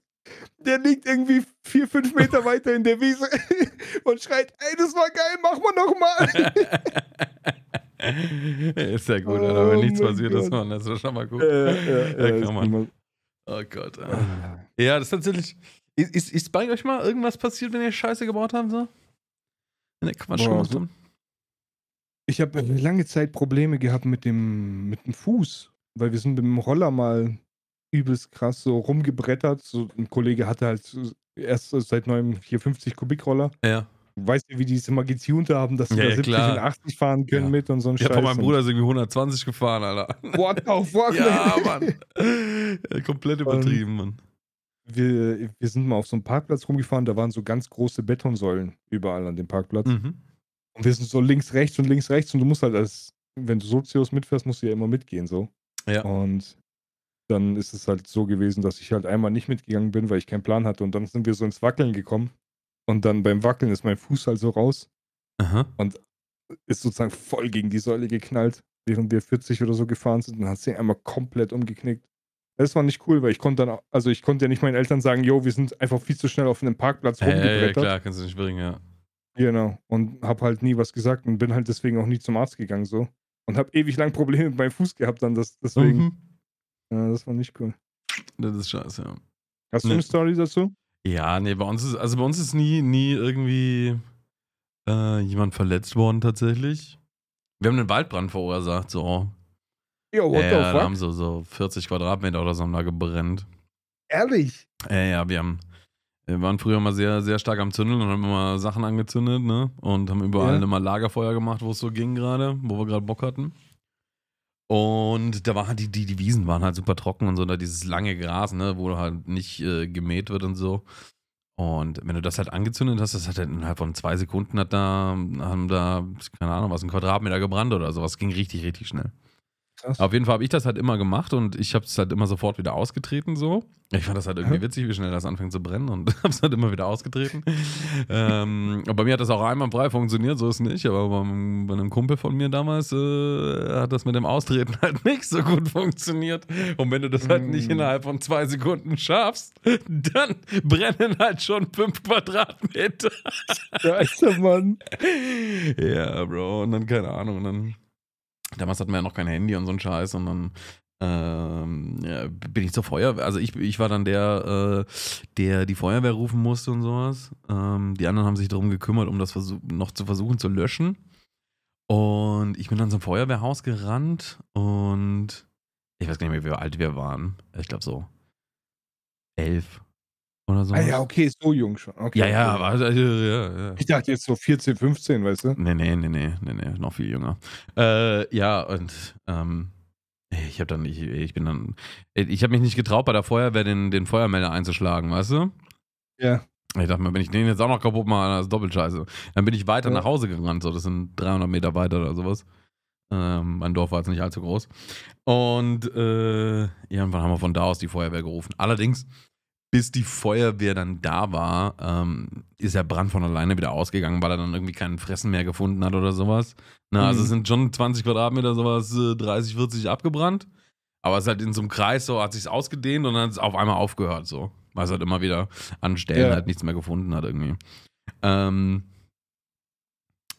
Der liegt irgendwie vier, fünf Meter weiter in der Wiese und schreit, ey, das war geil, mach mal nochmal. ist ja gut, Alter. Wenn Oh nichts passiert ist, Gott. man, das ist schon mal gut. äh, Ja, ist kann man. Oh Gott. Ah. Ja, das ist tatsächlich. Ist, ist, ist bei euch mal irgendwas passiert, wenn ihr Scheiße gebaut habt? So? Wenn ihr Quatsch Boah, gemacht habt? Ich habe lange Zeit Probleme gehabt mit dem, mit dem Fuß, weil wir sind mit dem Roller mal übelst krass so rumgebrettert. So, ein Kollege hatte halt erst seit neuem 450 Kubik Roller. Ja. weißt du, wie die es immer getuned haben, dass sie Ja, da ja, 70 klar. und 80 fahren können Ja. mit und so ein Ja, Scheiß. von meinem Bruder ist irgendwie 120 gefahren, Alter. What the fuck? Ja, man? Mann. Ja, komplett übertrieben, Mann. Wir, wir sind mal auf so einem Parkplatz rumgefahren, da waren so ganz große Betonsäulen überall an dem Parkplatz. Mhm. Und wir sind so links, rechts und links, rechts und du musst halt als, wenn du Sozios mitfährst, musst du ja immer mitgehen so. Ja. Und dann ist es halt so gewesen, dass ich halt einmal nicht mitgegangen bin, weil ich keinen Plan hatte. Und dann sind wir so ins Wackeln gekommen. Und dann beim Wackeln ist mein Fuß halt so raus, Aha. ist sozusagen voll gegen die Säule geknallt, während wir 40 oder so gefahren sind. Und dann hat sie einmal komplett umgeknickt. Das war nicht cool, weil ich konnte dann, auch- also ich konnte ja nicht meinen Eltern sagen, yo, wir sind einfach viel zu schnell auf einem Parkplatz Ja, ja, ja, rumgebrettert. klar, kannst du nicht bringen, ja. Genau. Und habe halt nie was gesagt und bin halt deswegen auch nie zum Arzt gegangen so. Und habe ewig lang Probleme mit meinem Fuß gehabt dann, das, deswegen. Mhm. Ja, das war nicht cool. Das ist scheiße, ja. Hast du Nee. eine Story dazu? Ja, nee, bei uns ist, also bei uns ist nie, nie irgendwie äh, jemand verletzt worden tatsächlich. Wir haben einen Waldbrand verursacht, so. Yo, what ja, the fuck? haben so, so 40 Quadratmeter oder so haben da gebrennt. Ehrlich? Ja, ja, wir haben, wir waren früher mal sehr, sehr stark am Zündeln und haben immer Sachen angezündet, ne? Und haben überall Ja. immer Lagerfeuer gemacht, wo es so ging gerade, wo wir gerade Bock hatten. Und da war halt die, die, die Wiesen waren halt super trocken und so, da dieses lange Gras, ne, wo halt nicht äh, gemäht wird und so. Und wenn du das halt angezündet hast, das hat halt innerhalb von zwei Sekunden hat da, haben da, keine Ahnung, was, ein Quadratmeter gebrannt oder sowas. Ging richtig, richtig schnell. Krass. Auf jeden Fall habe ich das halt immer gemacht und ich habe es halt immer sofort wieder ausgetreten so. Ich fand das halt irgendwie Mhm. witzig, wie schnell das anfängt zu brennen und habe es halt immer wieder ausgetreten. ähm, aber bei mir hat das auch einwandfrei funktioniert, so ist nicht. Aber bei, einem- bei einem Kumpel von mir damals äh, hat das mit dem Austreten halt nicht so gut funktioniert. Und wenn du das halt nicht Mm. innerhalb von zwei Sekunden schaffst, dann brennen halt schon fünf Quadratmeter. Scheiße, Mann. ja, Bro, und dann keine Ahnung. Und dann, damals hatten wir ja noch kein Handy und so ein Scheiß und dann ähm, ja, bin ich zur Feuerwehr. Also ich, ich war dann der, äh, der die Feuerwehr rufen musste und sowas. Ähm, die anderen haben sich darum gekümmert, um das noch zu versuchen zu löschen. Und ich bin dann zum Feuerwehrhaus gerannt und ich weiß gar nicht mehr, wie alt wir waren. Ich glaube so elf oder so. Ah ja, okay, so jung schon. Okay, ja, ja, okay. war, ja, ja. Ich dachte jetzt so 14, 15, weißt du? Nee, nee, nee, nee, nee, nee, noch viel jünger. Äh, ja, und ähm, ich habe dann, ich, ich bin dann, ich habe mich nicht getraut, bei der Feuerwehr den, den Feuermelder einzuschlagen, weißt du? Ja. Ich dachte mir, wenn ich den jetzt auch noch kaputt mache, das ist doppelt scheiße. Dann bin ich weiter Ja. nach Hause gerannt, so, das sind 300 Meter weiter oder sowas. Ähm, mein Dorf war jetzt nicht allzu groß. Und äh, irgendwann haben wir von da aus die Feuerwehr gerufen. Allerdings, bis die Feuerwehr dann da war, ähm, ist der Brand von alleine wieder ausgegangen, weil er dann irgendwie keinen Fressen mehr gefunden hat oder sowas. Na, also Mhm. es sind schon 20 Quadratmeter, sowas, äh, 30, 40 abgebrannt. Aber es ist halt in so einem Kreis so, hat sich's ausgedehnt und dann hat es auf einmal aufgehört so. Weil es halt immer wieder an Stellen Ja. halt nichts mehr gefunden hat irgendwie. Ähm,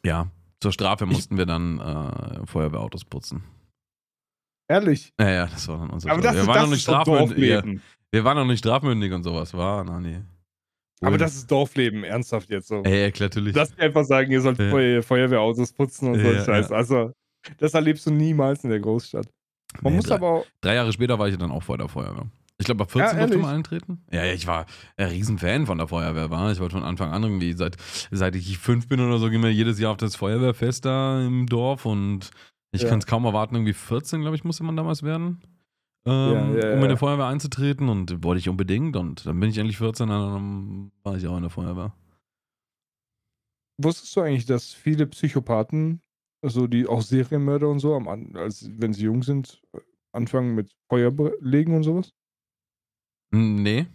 ja, zur Strafe Ich- mussten wir dann äh, Feuerwehrautos putzen. Ehrlich. Ja, ja, das war dann unser Aber das, wir waren das noch nicht. Ja, Dorfleben. Wir waren noch nicht strafmündig und sowas. War, na nee. Aber das ist Dorfleben, ernsthaft jetzt so. Ey, klar, natürlich. Dass die einfach sagen, ihr sollt Ja. Feu Feuerwehrautos putzen und so Ja, ein Scheiß. ja. Also, das erlebst du niemals in der Großstadt. Man Nee, muss drei, aber auch. drei Jahre später war ich dann auch vor der Feuerwehr. Ich glaube, ab 14 Ja, durfte man eintreten. Ja, ja, ich war ein Riesenfan von der Feuerwehr, war. Ich wollte von Anfang an irgendwie, seit, seit ich fünf bin oder so, gehen wir jedes Jahr auf das Feuerwehrfest da im Dorf und ich Ja. kann es kaum erwarten, irgendwie 14, glaube ich, musste man damals werden. Ähm, Ja, ja, um ja. in der Feuerwehr einzutreten und wollte ich unbedingt und dann bin ich endlich 14 und dann war ich auch in der Feuerwehr. Wusstest du eigentlich, dass viele Psychopathen, also die auch Serienmörder und so, am als wenn sie jung sind, anfangen mit Feuer legen und sowas? Hm, Nee,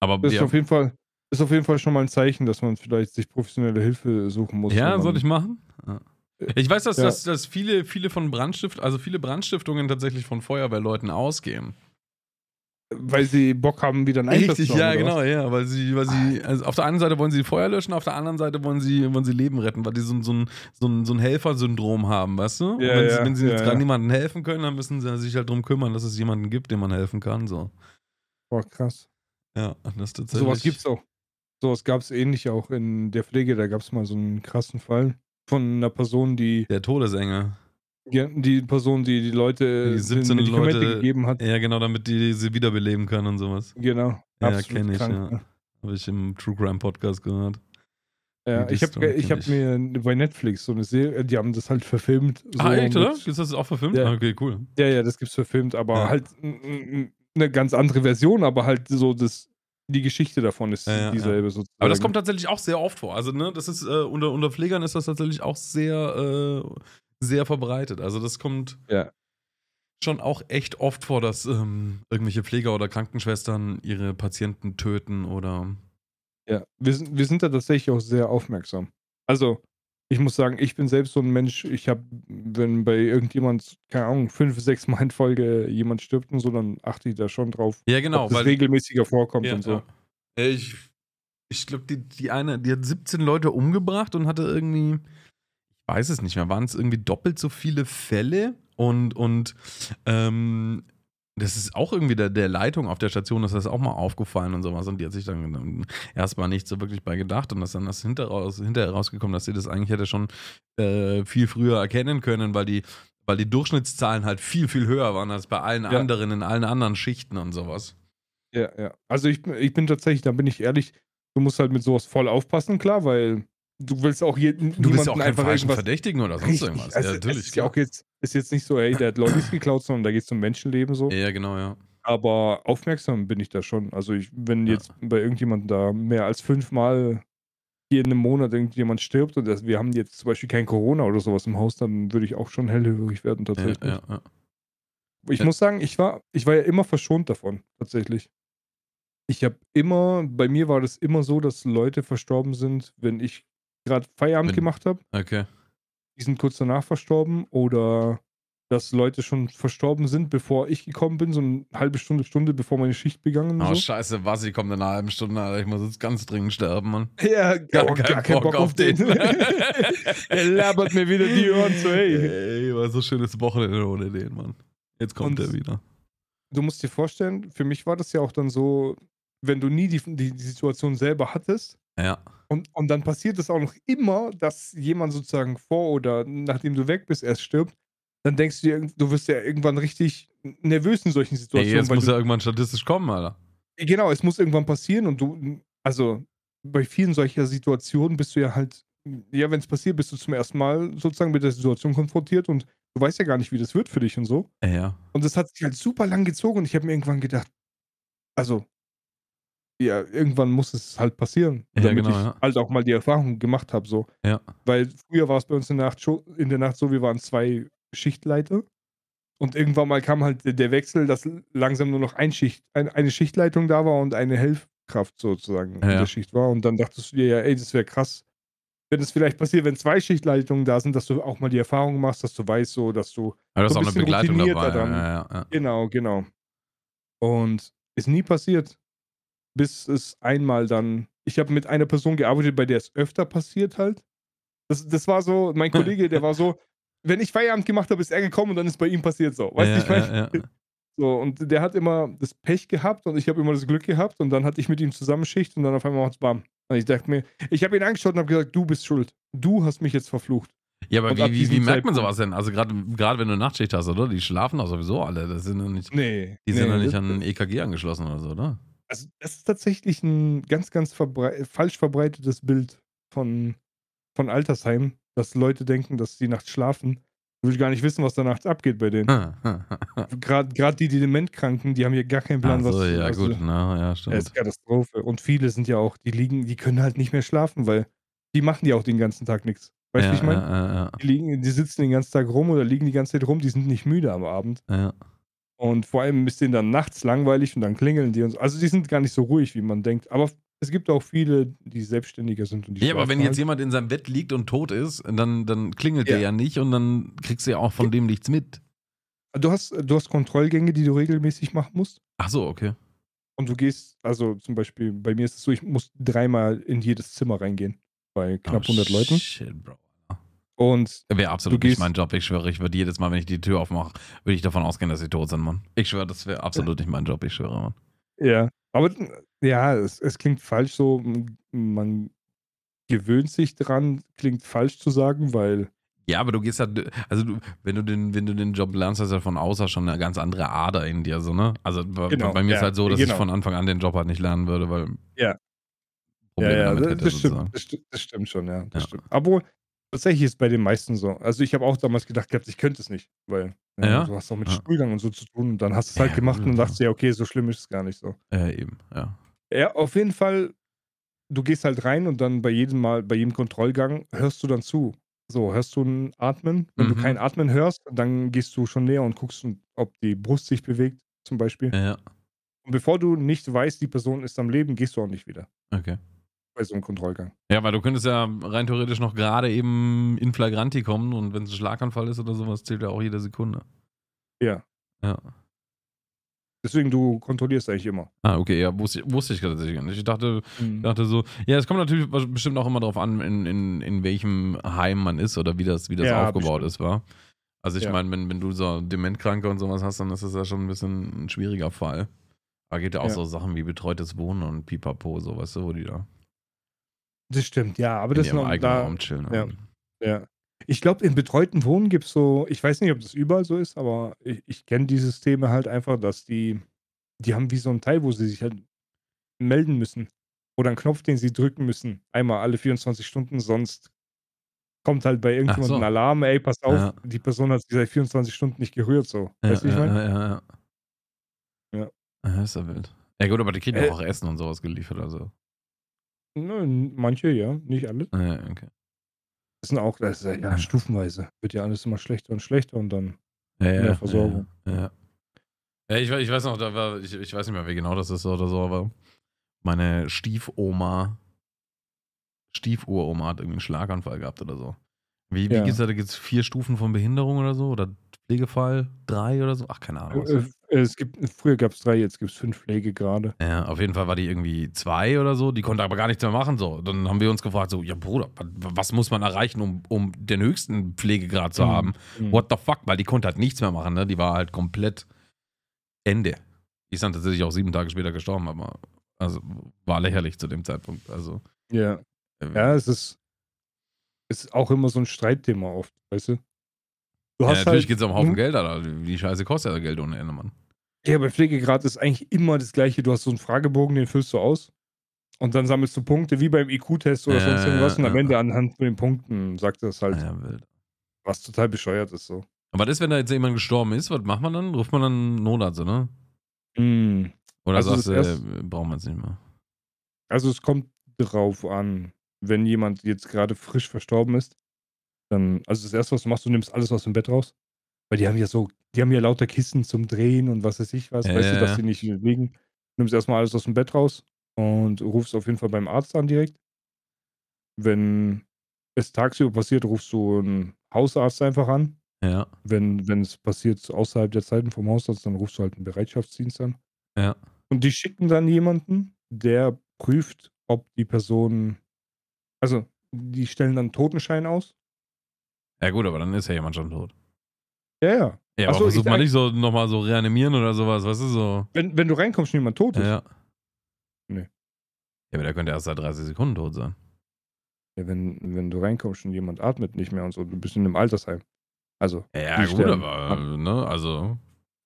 aber Das ist auf jeden Fall. Ist auf jeden Fall schon mal ein Zeichen, dass man vielleicht sich professionelle Hilfe suchen muss. Ja, wenn soll man- ich machen? Ja. Ich weiß, dass, Ja. dass, dass viele, viele von Brandstift, also viele Brandstiftungen tatsächlich von Feuerwehrleuten ausgehen. Weil sie Bock haben, wieder einen Einsatz Richtig, zu machen, ja, genau, was? ja, weil sie, weil sie, also auf der einen Seite wollen sie Feuer löschen, auf der anderen Seite wollen sie, wollen sie Leben retten, weil die so, ein- so ein, so ein, so ein Helfersyndrom haben, weißt du? Ja, wenn, sie, ja, wenn sie jetzt ja. gerade niemandem helfen können, dann müssen sie sich halt drum kümmern, dass es jemanden gibt, dem man helfen kann, so. Boah, krass. Ja, das ist tatsächlich. Sowas gibt's auch. Sowas gab es ähnlich auch in der Pflege. Da gab es mal so einen krassen Fall von einer Person, die Der Todesengel. die, die Person, die die Leute Die die 17 Medikamente Leute- gegeben hat. Ja, genau, damit die sie wiederbeleben können und sowas. Genau. Ja, Absolut kenn ich, krank, ja. ne? Habe ich im True Crime Podcast gehört. Ja, Die ich habe ich hab mir bei Netflix so eine Serie, die haben das halt verfilmt. So ah, echt, oder? Ist das auch verfilmt? Ja. Ah, Okay, cool. Ja, ja, das gibt's verfilmt, aber Ja. halt eine ganz andere Version, aber halt so das, die Geschichte davon ist Ja, ja, ja. dieselbe sozusagen. Aber das kommt tatsächlich auch sehr oft vor. Also, ne, das ist, äh, unter, unter Pflegern ist das tatsächlich auch sehr, äh, sehr verbreitet. Also, das kommt Ja. schon auch echt oft vor, dass ähm, irgendwelche Pfleger oder Krankenschwestern ihre Patienten töten oder. Ja, wir sind, wir sind da tatsächlich auch sehr aufmerksam. Also, ich muss sagen, ich bin selbst so ein Mensch, ich habe, wenn bei irgendjemand, keine Ahnung, fünf, sechs Mal in Folge jemand stirbt und so, dann achte ich da schon drauf, Ja, genau. ob das regelmäßiger vorkommt ja, und so. ja. Ich, ich glaube, die, die eine, die hat 17 Leute umgebracht und hatte irgendwie, ich weiß es nicht mehr, waren es irgendwie doppelt so viele Fälle und, und ähm, das ist auch irgendwie der, der Leitung auf der Station, das ist auch mal aufgefallen und sowas. Und die hat sich dann erstmal nicht so wirklich bei gedacht und das dann das hinterher, hinterher rausgekommen, dass sie das eigentlich hätte schon äh, viel früher erkennen können, weil die, weil die Durchschnittszahlen halt viel, viel höher waren als bei allen Ja. anderen in allen anderen Schichten und sowas. Ja, ja. Also ich, ich bin tatsächlich, da bin ich ehrlich, du musst halt mit sowas voll aufpassen, klar, weil du willst auch jeden, Du bist ja auch kein falschen Verdächtigen oder sonst Richtig. irgendwas. Also, ja, natürlich. ist ja auch jetzt, ist jetzt nicht so, ey, der hat Lollis geklaut, sondern da geht es um Menschenleben so. ja, genau, ja. Aber aufmerksam bin ich da schon. Also ich, wenn Ja. jetzt bei irgendjemandem da mehr als fünfmal jeden Monat irgendjemand stirbt und das, wir haben jetzt zum Beispiel kein Corona oder sowas im Haus, dann würde ich auch schon hellhörig werden Ja, tatsächlich. ja, ja. Ich Ja. muss sagen, ich war, ich war ja immer verschont davon, tatsächlich. Ich habe immer, bei mir war das immer so, dass Leute verstorben sind, wenn ich gerade Feierabend Wenn- gemacht habe. Okay. Die sind kurz danach verstorben oder dass Leute schon verstorben sind, bevor ich gekommen bin, so eine halbe Stunde, Stunde, bevor meine Schicht begangen Oh, so. scheiße, was, ich komme in einer halben Stunde, Alter. Ich muss jetzt ganz dringend sterben, Mann. Ja, gar, Gar gar, keinen keinen Bock, auf den. er labert mir wieder die Ohren zu, ey. Ey, war so schönes Wochenende ohne den, Mann. Jetzt kommt Und- er wieder. Du musst dir vorstellen, für mich war das ja auch dann so, wenn du nie die, die, die Situation selber hattest, Ja. Und, und dann passiert es auch noch immer, dass jemand sozusagen vor oder nachdem du weg bist, erst stirbt. Dann denkst du dir, du wirst ja irgendwann richtig nervös in solchen Ey, Situationen. jetzt weil muss du, ja irgendwann statistisch kommen, Alter. genau, es muss irgendwann passieren und du, also bei vielen solcher Situationen bist du ja halt, ja, wenn es passiert, bist du zum ersten Mal sozusagen mit der Situation konfrontiert und du weißt ja gar nicht, wie das wird für dich und so. Ja. Und das hat sich halt super lang gezogen und ich habe mir irgendwann gedacht, also, ja, irgendwann muss es halt passieren, Ja, damit genau, ich ja. halt auch mal die Erfahrung gemacht habe, so. Ja. Weil früher war es bei uns in der, Nacht in der Nacht so, wir waren zwei Schichtleiter und irgendwann mal kam halt der- Wechsel, dass langsam nur noch ein Schicht, ein, eine Schichtleitung da war und eine Helfkraft sozusagen in Ja. der Schicht war. Und dann dachtest du dir ja, ey, das wäre krass, wenn es vielleicht passiert, wenn zwei Schichtleitungen da sind, dass du auch mal die Erfahrung machst, dass du weißt, so, dass du Aber das ist So auch ein eine Begleitung dabei. Ja, ja, ja. Genau, genau. Und ist nie passiert, bis es einmal dann. Ich habe mit einer Person gearbeitet, bei der es öfter passiert halt. Das, das war so, mein Kollege, der war so, wenn ich Feierabend gemacht habe, ist er gekommen und dann ist bei ihm passiert so. Weißt du, ja, ich ja, ja. So, und der hat immer das Pech gehabt und ich habe immer das Glück gehabt und dann hatte ich mit ihm zusammen Schicht und dann auf einmal macht's bam. Und ich dachte mir, ich habe ihn angeschaut und habe gesagt, du bist schuld. Du hast mich jetzt verflucht. Ja, aber Und wie, wie, wie merkt man sowas denn? Also gerade gerade wenn du Nachtschicht hast, oder? Die schlafen doch sowieso alle. Das sind ja nicht, Nee. die sind ja nee, nicht das- an EKG angeschlossen oder so, oder? Also, das ist tatsächlich ein ganz, ganz verbrei falsch verbreitetes Bild von, von Altersheim, dass Leute denken, dass sie nachts schlafen. Du willst gar nicht wissen, was da nachts abgeht bei denen. Gerade die, die Dementkranken, die haben hier gar keinen Plan, so, was. ja, also, gut. Na, ja, Ja, stimmt. ist Katastrophe. Und viele sind ja auch, die liegen, die können halt nicht mehr schlafen, weil die machen ja auch den ganzen Tag nichts. Weißt du, ja, wie ich meine? Ja, ja, Die, liegen, die sitzen den ganzen Tag rum oder liegen die ganze Zeit rum, die sind nicht müde am Abend. ja, ja. Und vor allem ist denen dann nachts langweilig und dann klingeln die und so. Also die sind gar nicht so ruhig, wie man denkt. Aber es gibt auch viele, die selbstständiger sind und die Ja, aber wenn jetzt jemand in seinem Bett liegt und tot ist, dann, dann klingelt der Ja. ja nicht und dann kriegst du ja auch von dem nichts mit. Du hast, du hast Kontrollgänge, die du regelmäßig machen musst. Ach so, okay. Und du gehst, also zum Beispiel, bei mir ist es so, ich muss dreimal in jedes Zimmer reingehen. Bei knapp oh, 100 Leuten. Shit, Bro. Und Wäre absolut nicht mein Job. Ich schwöre, ich würde jedes Mal, wenn ich die Tür aufmache, würde ich davon ausgehen, dass sie tot sind, Mann. Ich schwöre, das wäre absolut nicht mein Job. Ich schwöre, Mann. ja, aber ja, es, es klingt falsch so. Man gewöhnt sich dran, klingt falsch zu sagen, weil Ja, aber du gehst halt, also du, wenn du den, wenn du den Job lernst, hast du ja von außer schon eine ganz andere Ader in dir, so, ne? Also bei, Genau, bei mir ist ja, halt so, dass genau. ich von Anfang an den Job halt nicht lernen würde, weil Ja. Probleme ja, damit das, hätte, das, stimmt, das, das stimmt schon, ja. Das Ja. stimmt. Aber tatsächlich ist bei den meisten so. Also ich habe auch damals gedacht, gehabt, ich könnte es nicht, weil ja, Ja? du hast auch mit Ja. Stuhlgang und so zu tun. Und dann hast du es halt Ja, gemacht gut, und dachtest, ja, okay, so schlimm ist es gar nicht so. Ja, eben, ja. Ja, auf jeden Fall, du gehst halt rein und dann bei jedem Mal, bei jedem Kontrollgang hörst du dann zu. So, hörst du ein Atmen? Wenn du Mhm. kein Atmen hörst, dann gehst du schon näher und guckst, ob die Brust sich bewegt, zum Beispiel. Ja, Und bevor du nicht weißt, die Person ist am Leben, gehst du auch nicht wieder okay. Bei so einem Kontrollgang. Ja, weil du könntest ja rein theoretisch noch gerade eben in Flagranti kommen und wenn es ein Schlaganfall ist oder sowas, zählt ja auch jede Sekunde. Ja. Ja. Deswegen, du kontrollierst eigentlich immer. Ah, okay, ja, wusste, ich- wusste ich tatsächlich nicht. Ich dachte, dachte so, ja, es kommt natürlich bestimmt auch immer darauf an, in, in, in welchem Heim man ist oder wie das, wie das Ja, aufgebaut bestimmt. ist, war. Also ich Ja. meine, wenn, wenn du so Dementkranke und sowas hast, dann ist das ja schon ein bisschen ein schwieriger Fall. Da geht ja auch Ja. so Sachen wie betreutes Wohnen und Pipapo, so, weißt du, wo die da Das stimmt, ja, aber in das ihrem noch, eigenen da, Raum chillen. ja. ja. Ich glaube, in betreuten Wohnen gibt es so, ich weiß nicht, ob das überall so ist, aber ich, ich kenne die Systeme halt einfach, dass die, die haben wie so ein Teil, wo sie sich halt melden müssen. Oder einen Knopf, den sie drücken müssen. Einmal alle 24 Stunden, sonst kommt halt bei irgendjemandem so. ein Alarm, ey, pass auf, Ja. die Person hat sich seit 24 Stunden nicht gerührt, so. Ja, weißt du, wie ich ja, meine? ja, ja, ja. Ja. Ja, ist ja wild. Ja gut, aber die kriegen Äh. auch Essen und sowas geliefert, also. Ne, manche, ja, nicht alle. Ja, okay. Das sind auch, das ist ja, ja stufenweise. Wird ja alles immer schlechter und schlechter und dann. Ja, ja, Mehr Versorgung. Ja, ich, ich weiß noch, da war, ich, ich weiß nicht mehr, wie genau das ist oder so, aber meine Stiefoma, Stiefuroma hat irgendwie einen Schlaganfall gehabt oder so. Wie, wie Ja. gibt's da? Da gibt es vier Stufen von Behinderung oder so? Oder Pflegefall? Drei oder so? Ach, keine Ahnung. Äh, es gibt, früher gab es drei, jetzt gibt es fünf Pflegegrade. Ja, auf jeden Fall war die irgendwie zwei oder so. Die konnte aber gar nichts mehr machen. So. Dann haben wir uns gefragt: so, ja, Bruder, wa- was muss man erreichen, um, um den höchsten Pflegegrad zu haben? Mhm. What the fuck? Weil die konnte halt nichts mehr machen, ne? Die war halt komplett Ende. Die ist dann tatsächlich auch sieben Tage später gestorben, aber also war lächerlich zu dem Zeitpunkt. Also Ja. äh, ja, es ist, ist auch immer so ein Streitthema oft, weißt du? Du ja, natürlich halt, geht es um Haufen Mhm. Geld, Alter. Die Scheiße kostet ja Geld ohne Ende, Mann. Ja, bei Pflegegrad ist eigentlich immer das Gleiche. Du hast so einen Fragebogen, den füllst du aus. Und dann sammelst du Punkte, wie beim IQ-Test oder Ja, sonst irgendwas. Und am ja. Ende anhand von den Punkten sagt das halt, Ja, was total bescheuert ist so. Aber das, wenn da jetzt jemand gestorben ist, was macht man dann? Ruft man dann Notarzt, ne? Mhm. Oder Also sagst du, äh, braucht man es nicht mehr? Also es kommt drauf an, wenn jemand jetzt gerade frisch verstorben ist, dann, also das erste, was du machst, du nimmst alles aus dem Bett raus. Weil die haben ja so, die haben ja lauter Kissen zum Drehen und was weiß ich was, Ja, weißt ja, du, dass die nicht liegen. Du nimmst erstmal alles aus dem Bett raus und rufst auf jeden Fall beim Arzt an direkt. Wenn es tagsüber passiert, rufst du einen Hausarzt einfach an. Ja, Wenn, wenn es passiert außerhalb der Zeiten vom Hausarzt, dann rufst du halt einen Bereitschaftsdienst an. ja. Und die schicken dann jemanden, der prüft, ob die Person. Also, die stellen dann einen Totenschein aus. Ja, gut, aber dann ist ja jemand schon tot. Ja, ja. Ja, aber so, versucht ich- man nicht so nochmal so reanimieren oder sowas, weißt du, so. Wenn, wenn du reinkommst und jemand tot ist, Ja, ja. ja. Nee. Ja, aber der könnte erst seit 30 Sekunden tot sein. wenn, wenn du reinkommst und jemand atmet nicht mehr und so, du bist in einem Altersheim. Also, Ja, gut, sterben aber, ab. ne, also.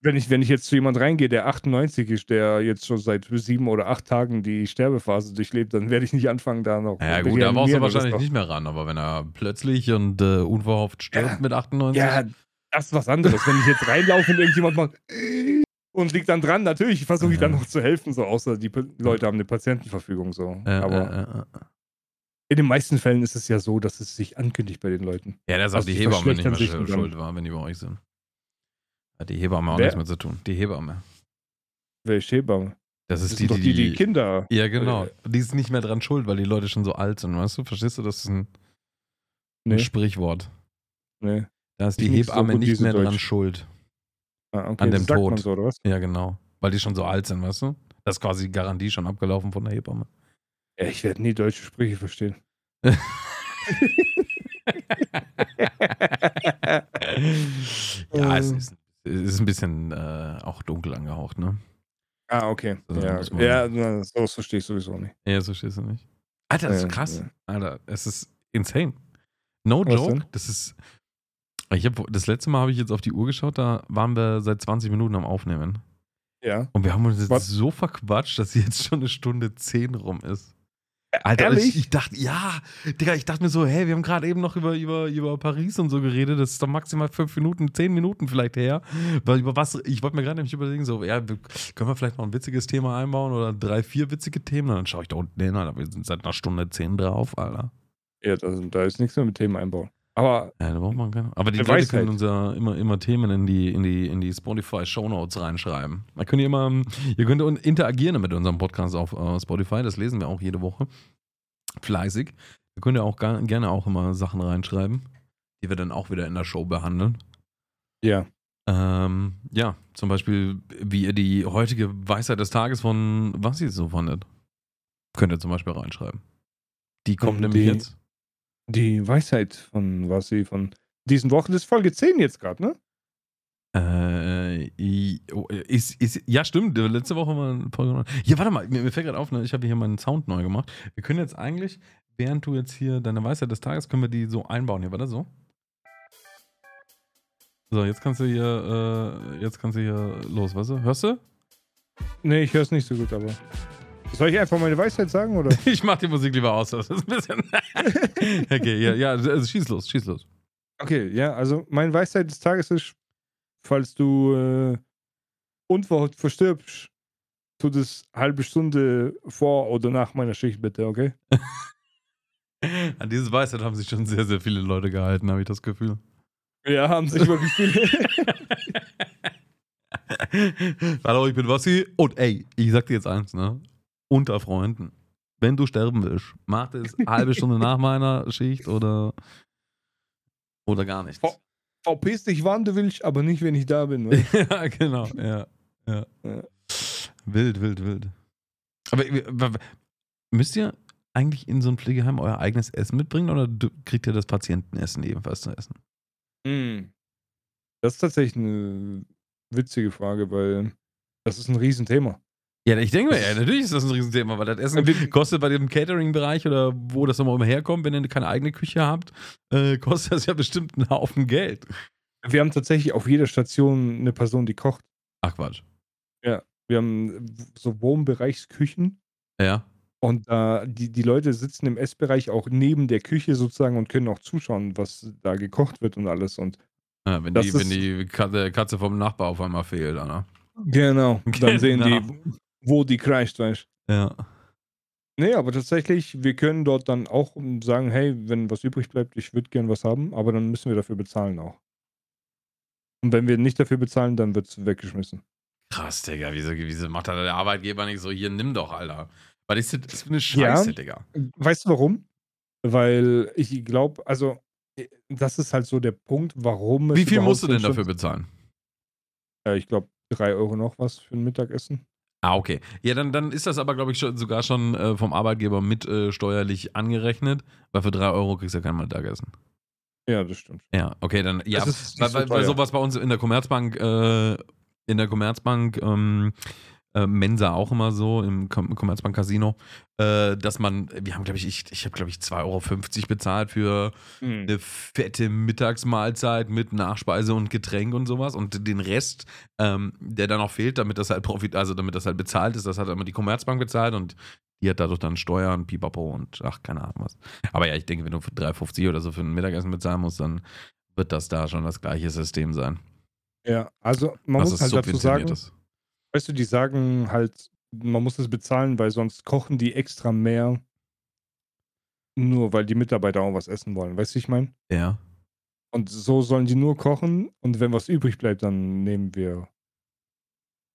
wenn ich, wenn ich jetzt zu jemand reingehe, der 98 ist, der jetzt schon seit sieben oder acht Tagen die Sterbephase durchlebt, dann werde ich nicht anfangen, da noch. Ja, gut, da brauchst du wahrscheinlich nicht mehr ran, aber wenn er plötzlich und äh, unverhofft stirbt Ja. mit 98. Ja, das ist was anderes. Wenn ich jetzt reinlaufe und irgendjemand macht und liegt dann dran, natürlich versuche ich dann noch zu helfen, so außer die Leute haben eine Patientenverfügung so. Aber in den meisten Fällen ist es ja so, dass es sich ankündigt bei den Leuten. ja, der sagt, Also die Hebamme nicht mehr schuld, dann- war, wenn die bei euch sind. Hat die Hebamme auch Wer? nichts mehr zu tun. Die Hebamme. Welche Hebamme? Das Das ist sind die, doch die, die die, Kinder. Ja, genau. Äh, Die ist nicht mehr dran schuld, weil die Leute schon so alt sind, weißt du? Verstehst du? Das ist ein, ein Nee, Sprichwort. nee. Da ist die Hebamme nicht mehr dran Deutsch. schuld. Ah, okay, An dem Tod. so? Ja, genau. Weil die schon so alt sind, weißt du? Das ist quasi die Garantie schon abgelaufen von der Hebamme. Ja, ich werde nie deutsche Sprüche verstehen. ja, es Ähm. ist, es ist ein bisschen äh, auch dunkel angehaucht, ne? Ah, okay. So, ja, man- ja na, sowas verstehe ich sowieso nicht. Ja, so stehst du nicht. Alter, das ist krass. ja. Alter, es ist insane. No Was joke. denn? Das ist. Ich hab, das letzte Mal habe ich jetzt auf die Uhr geschaut, da waren wir seit 20 Minuten am Aufnehmen. Ja. Und wir haben uns jetzt Was? so verquatscht, dass jetzt schon eine Stunde 10 rum ist. Alter, Ehrlich? ich, ich dachte, ja, Digga, ich dachte mir so, hey, wir haben gerade eben noch über, über, über Paris und so geredet. Das ist doch maximal fünf Minuten, zehn Minuten vielleicht her. Weil über was, ich wollte mir gerade nämlich überlegen, so, ja, können wir vielleicht noch ein witziges Thema einbauen oder drei, vier witzige Themen? Und dann schaue ich da unten hin, Alter, wir sind seit einer Stunde zehn drauf, Alter. Ja, da, da ist nichts mehr mit Themen einbauen. Aber Ja, da braucht man keine. Aber die Leute weiß können halt. uns ja immer, immer Themen in die, in die, in die Spotify Shownotes reinschreiben. Da könnt ihr immer, ähm, ihr könnt interagieren mit unserem Podcast auf äh, Spotify. Das lesen wir auch jede Woche. Fleißig. Da könnt ihr auch gar, gerne auch immer Sachen reinschreiben, die wir dann auch wieder in der Show behandeln. ja, Ähm, ja, zum Beispiel, wie ihr die heutige Weisheit des Tages von was ihr so fandet. Könnt ihr zum Beispiel reinschreiben. Die kommt nämlich jetzt. Die Weisheit von was sie von diesen Wochen das ist Folge 10 jetzt gerade, ne? Äh, oh, ist, ist, ja, stimmt. Letzte Woche war Folge. Hier, warte mal, mir, mir fällt gerade auf, ne, ich habe hier meinen Sound neu gemacht. Wir können jetzt eigentlich, während du jetzt hier deine Weisheit des Tages, können wir die so einbauen hier, warte so. So, jetzt kannst du hier, äh, jetzt kannst du hier los, weißt du? Hörst du? Nee, ich höre es nicht so gut, aber. Soll ich einfach meine Weisheit sagen oder? Ich mach die Musik lieber aus, das ist ein bisschen. okay, ja, ja, also schieß los, schieß los. Okay, ja, also meine Weisheit des Tages ist, falls du äh, unverhofft verstirbst, tu das halbe Stunde vor oder nach meiner Schicht bitte, okay? An diese Weisheit haben sich schon sehr, sehr viele Leute gehalten, habe ich das Gefühl. Ja, haben sich wirklich viele. Hallo, ich bin Wassi. Und ey, ich sag dir jetzt eins, ne? Unter Freunden. Wenn du sterben willst, mach das eine halbe Stunde nach meiner Schicht oder, oder gar nicht. Vor- Verpiss dich, wann du willst, aber nicht, wenn ich da bin. ja, genau. Ja, ja. Ja. Wild, wild, wild. Aber müsst ihr eigentlich in so ein Pflegeheim euer eigenes Essen mitbringen oder kriegt ihr das Patientenessen ebenfalls zu essen? Mm. Das ist tatsächlich eine witzige Frage, weil das ist ein Riesenthema. Ja, ich denke mir, ja, natürlich ist das ein Riesenthema, weil das Essen kostet bei dem Catering-Bereich oder wo das nochmal herkommt, wenn ihr keine eigene Küche habt, äh, kostet das ja bestimmt einen Haufen Geld. Wir haben tatsächlich auf jeder Station eine Person, die kocht. Ach Quatsch. Wir haben so Wohnbereichsküchen Ja. und da die, die Leute sitzen im Essbereich auch neben der Küche sozusagen und können auch zuschauen, was da gekocht wird und alles. Und ja wenn, die, wenn die Katze, Katze vom Nachbar auf einmal fehlt, Anna. genau, dann sehen Genau. die, wo die kreischt, weißt Ja. Nee, aber tatsächlich, wir können dort dann auch sagen, hey, wenn was übrig bleibt, ich würde gern was haben, aber dann müssen wir dafür bezahlen auch. Und wenn wir nicht dafür bezahlen, dann wird es weggeschmissen. Krass, Digga. Wieso, wieso macht da der Arbeitgeber nicht so, hier, nimm doch, Alter. Was ist das für eine Scheiße, Ja. Digga? Weißt du warum? Weil ich glaube, also äh, das ist halt so der Punkt, warum es Wie viel musst du denn dafür bezahlen? Ja, ich glaube, drei Euro noch was für ein Mittagessen. Ah, okay. Ja, dann, dann ist das aber, glaube ich, schon, sogar schon äh, vom Arbeitgeber mit äh, steuerlich angerechnet, weil für drei Euro kriegst du ja kein Mittagessen. Ja, das stimmt. Ja, okay, dann, ja, weil, so weil, weil sowas bei uns in der Commerzbank, äh, in der Commerzbank, ähm, äh, Mensa auch immer so, im Com Commerzbank Casino, äh, dass man, wir haben, glaube ich, ich, ich habe, glaube ich, 2,50 Euro bezahlt für Hm. eine fette Mittagsmahlzeit mit Nachspeise und Getränk und sowas. Und den Rest, ähm, der dann noch fehlt, damit das halt profit, also damit das halt bezahlt ist, das hat immer die Commerzbank bezahlt und die hat dadurch dann Steuern, Pipapo und ach, keine Ahnung was. Aber ja, ich denke, wenn du für 3,50 oder so für ein Mittagessen bezahlen musst, dann wird das da schon das gleiche System sein. Ja, also man was muss es halt dazu sagen, ist. Weißt du, die sagen halt, man muss es bezahlen, weil sonst kochen die extra mehr, nur weil die Mitarbeiter auch was essen wollen. Weißt du, wie ich meine? Ja. Und so sollen die nur kochen und wenn was übrig bleibt, dann nehmen wir.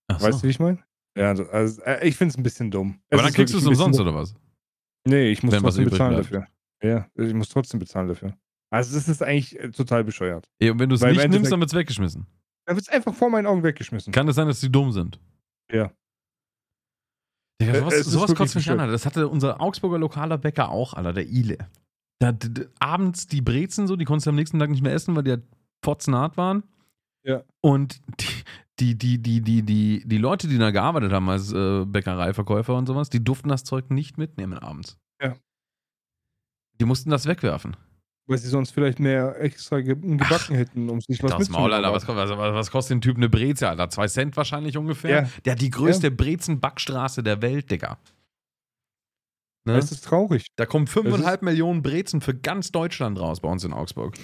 Ach so. Weißt du, wie ich meine? Ja, also, also äh, ich finde es ein bisschen dumm. Es Aber dann ist kriegst du es umsonst, oder was? Nee, ich muss wenn trotzdem bezahlen bleibt. dafür. Ja, ich muss trotzdem bezahlen dafür. Also das ist eigentlich äh, total bescheuert. Ja, und wenn du es nicht nimmst, dann wird es weggeschmissen. Dann wird es einfach vor meinen Augen weggeschmissen. Kann es sein, dass die dumm sind? Ja. Digga, sowas, es sowas kotzt mich an. bescheuert. Alter. Das hatte unser Augsburger lokaler Bäcker auch, Alter, der Ile. Da, abends die Brezen so, die konntest du am nächsten Tag nicht mehr essen, weil die halt fotzenhart waren. Ja. Und die, die, die, die, die, die Leute, die da gearbeitet haben als äh, Bäckereiverkäufer und sowas, die durften das Zeug nicht mitnehmen abends. Ja. Die mussten das wegwerfen. Weil sie sonst vielleicht mehr extra ge gebacken hätten, um sich was Maul. Alter, was, was, was kostet den Typ eine Breze, Alter? Zwei Cent wahrscheinlich ungefähr. Ja. Der hat die größte Brezenbackstraße der Welt, Digga. Ne? Das ist traurig. Da kommen 5,5 Millionen Brezen für ganz Deutschland raus bei uns in Augsburg.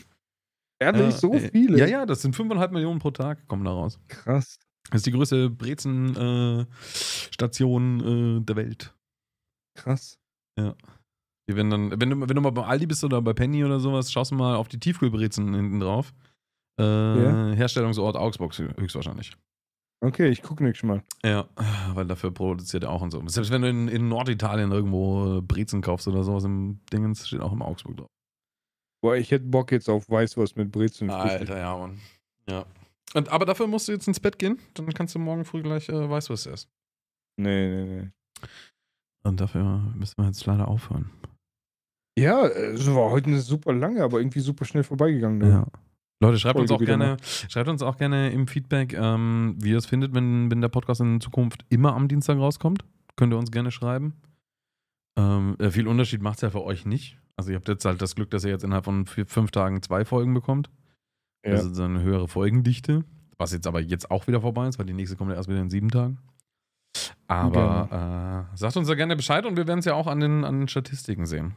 Ehrlich, Äh, so äh, viele? Ja, ja, das sind 5,5 Millionen pro Tag, kommen da raus. Krass. Das ist die größte Brezen-Station äh, der Welt. Krass. Die werden dann, wenn du, wenn du mal bei Aldi bist oder bei Penny oder sowas, schaust du mal auf die Tiefkühlbrezen hinten drauf. Äh, Ja. Herstellungsort Augsburg höchstwahrscheinlich. Okay, ich gucke nächstes Mal. Ja, weil dafür produziert er auch und so. Selbst wenn du in, in Norditalien irgendwo Brezen kaufst oder sowas im Dingens, steht auch immer Augsburg drauf. Boah, ich hätte Bock jetzt auf Weißwurst mit Brezeln. Alter, ja, Mann. Ja. Und, aber dafür musst du jetzt ins Bett gehen, dann kannst du morgen früh gleich äh, Weißwurst essen. Nee, nee, nee. Und dafür müssen wir jetzt leider aufhören. Ja, es war heute eine super lange, aber irgendwie super schnell vorbeigegangen. ne? Ja. Leute, schreibt uns auch gerne, schreibt uns auch gerne im Feedback, ähm, wie ihr es findet, wenn, wenn der Podcast in Zukunft immer am Dienstag rauskommt. Könnt ihr uns gerne schreiben. Ähm, äh, viel Unterschied macht es ja für euch nicht. Also ihr habt jetzt halt das Glück, dass ihr jetzt innerhalb von vier, fünf Tagen zwei Folgen bekommt. Ja. Das ist eine höhere Folgendichte. Was jetzt aber jetzt auch wieder vorbei ist, weil die nächste kommt ja erst wieder in sieben Tagen. Aber äh, sagt uns da gerne Bescheid und wir werden es ja auch an den, an den Statistiken sehen.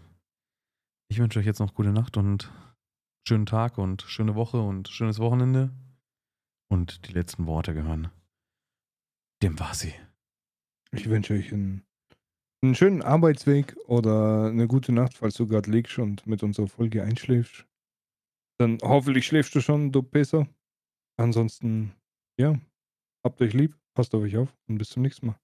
Ich wünsche euch jetzt noch gute Nacht und schönen Tag und schöne Woche und schönes Wochenende. Und die letzten Worte gehören dem Vasi. Ich wünsche euch einen, einen schönen Arbeitsweg oder eine gute Nacht, falls du gerade liegst und mit unserer Folge einschläfst. Dann hoffentlich schläfst du schon, du Pisser. Ansonsten, ja, habt euch lieb, passt auf euch auf und bis zum nächsten Mal.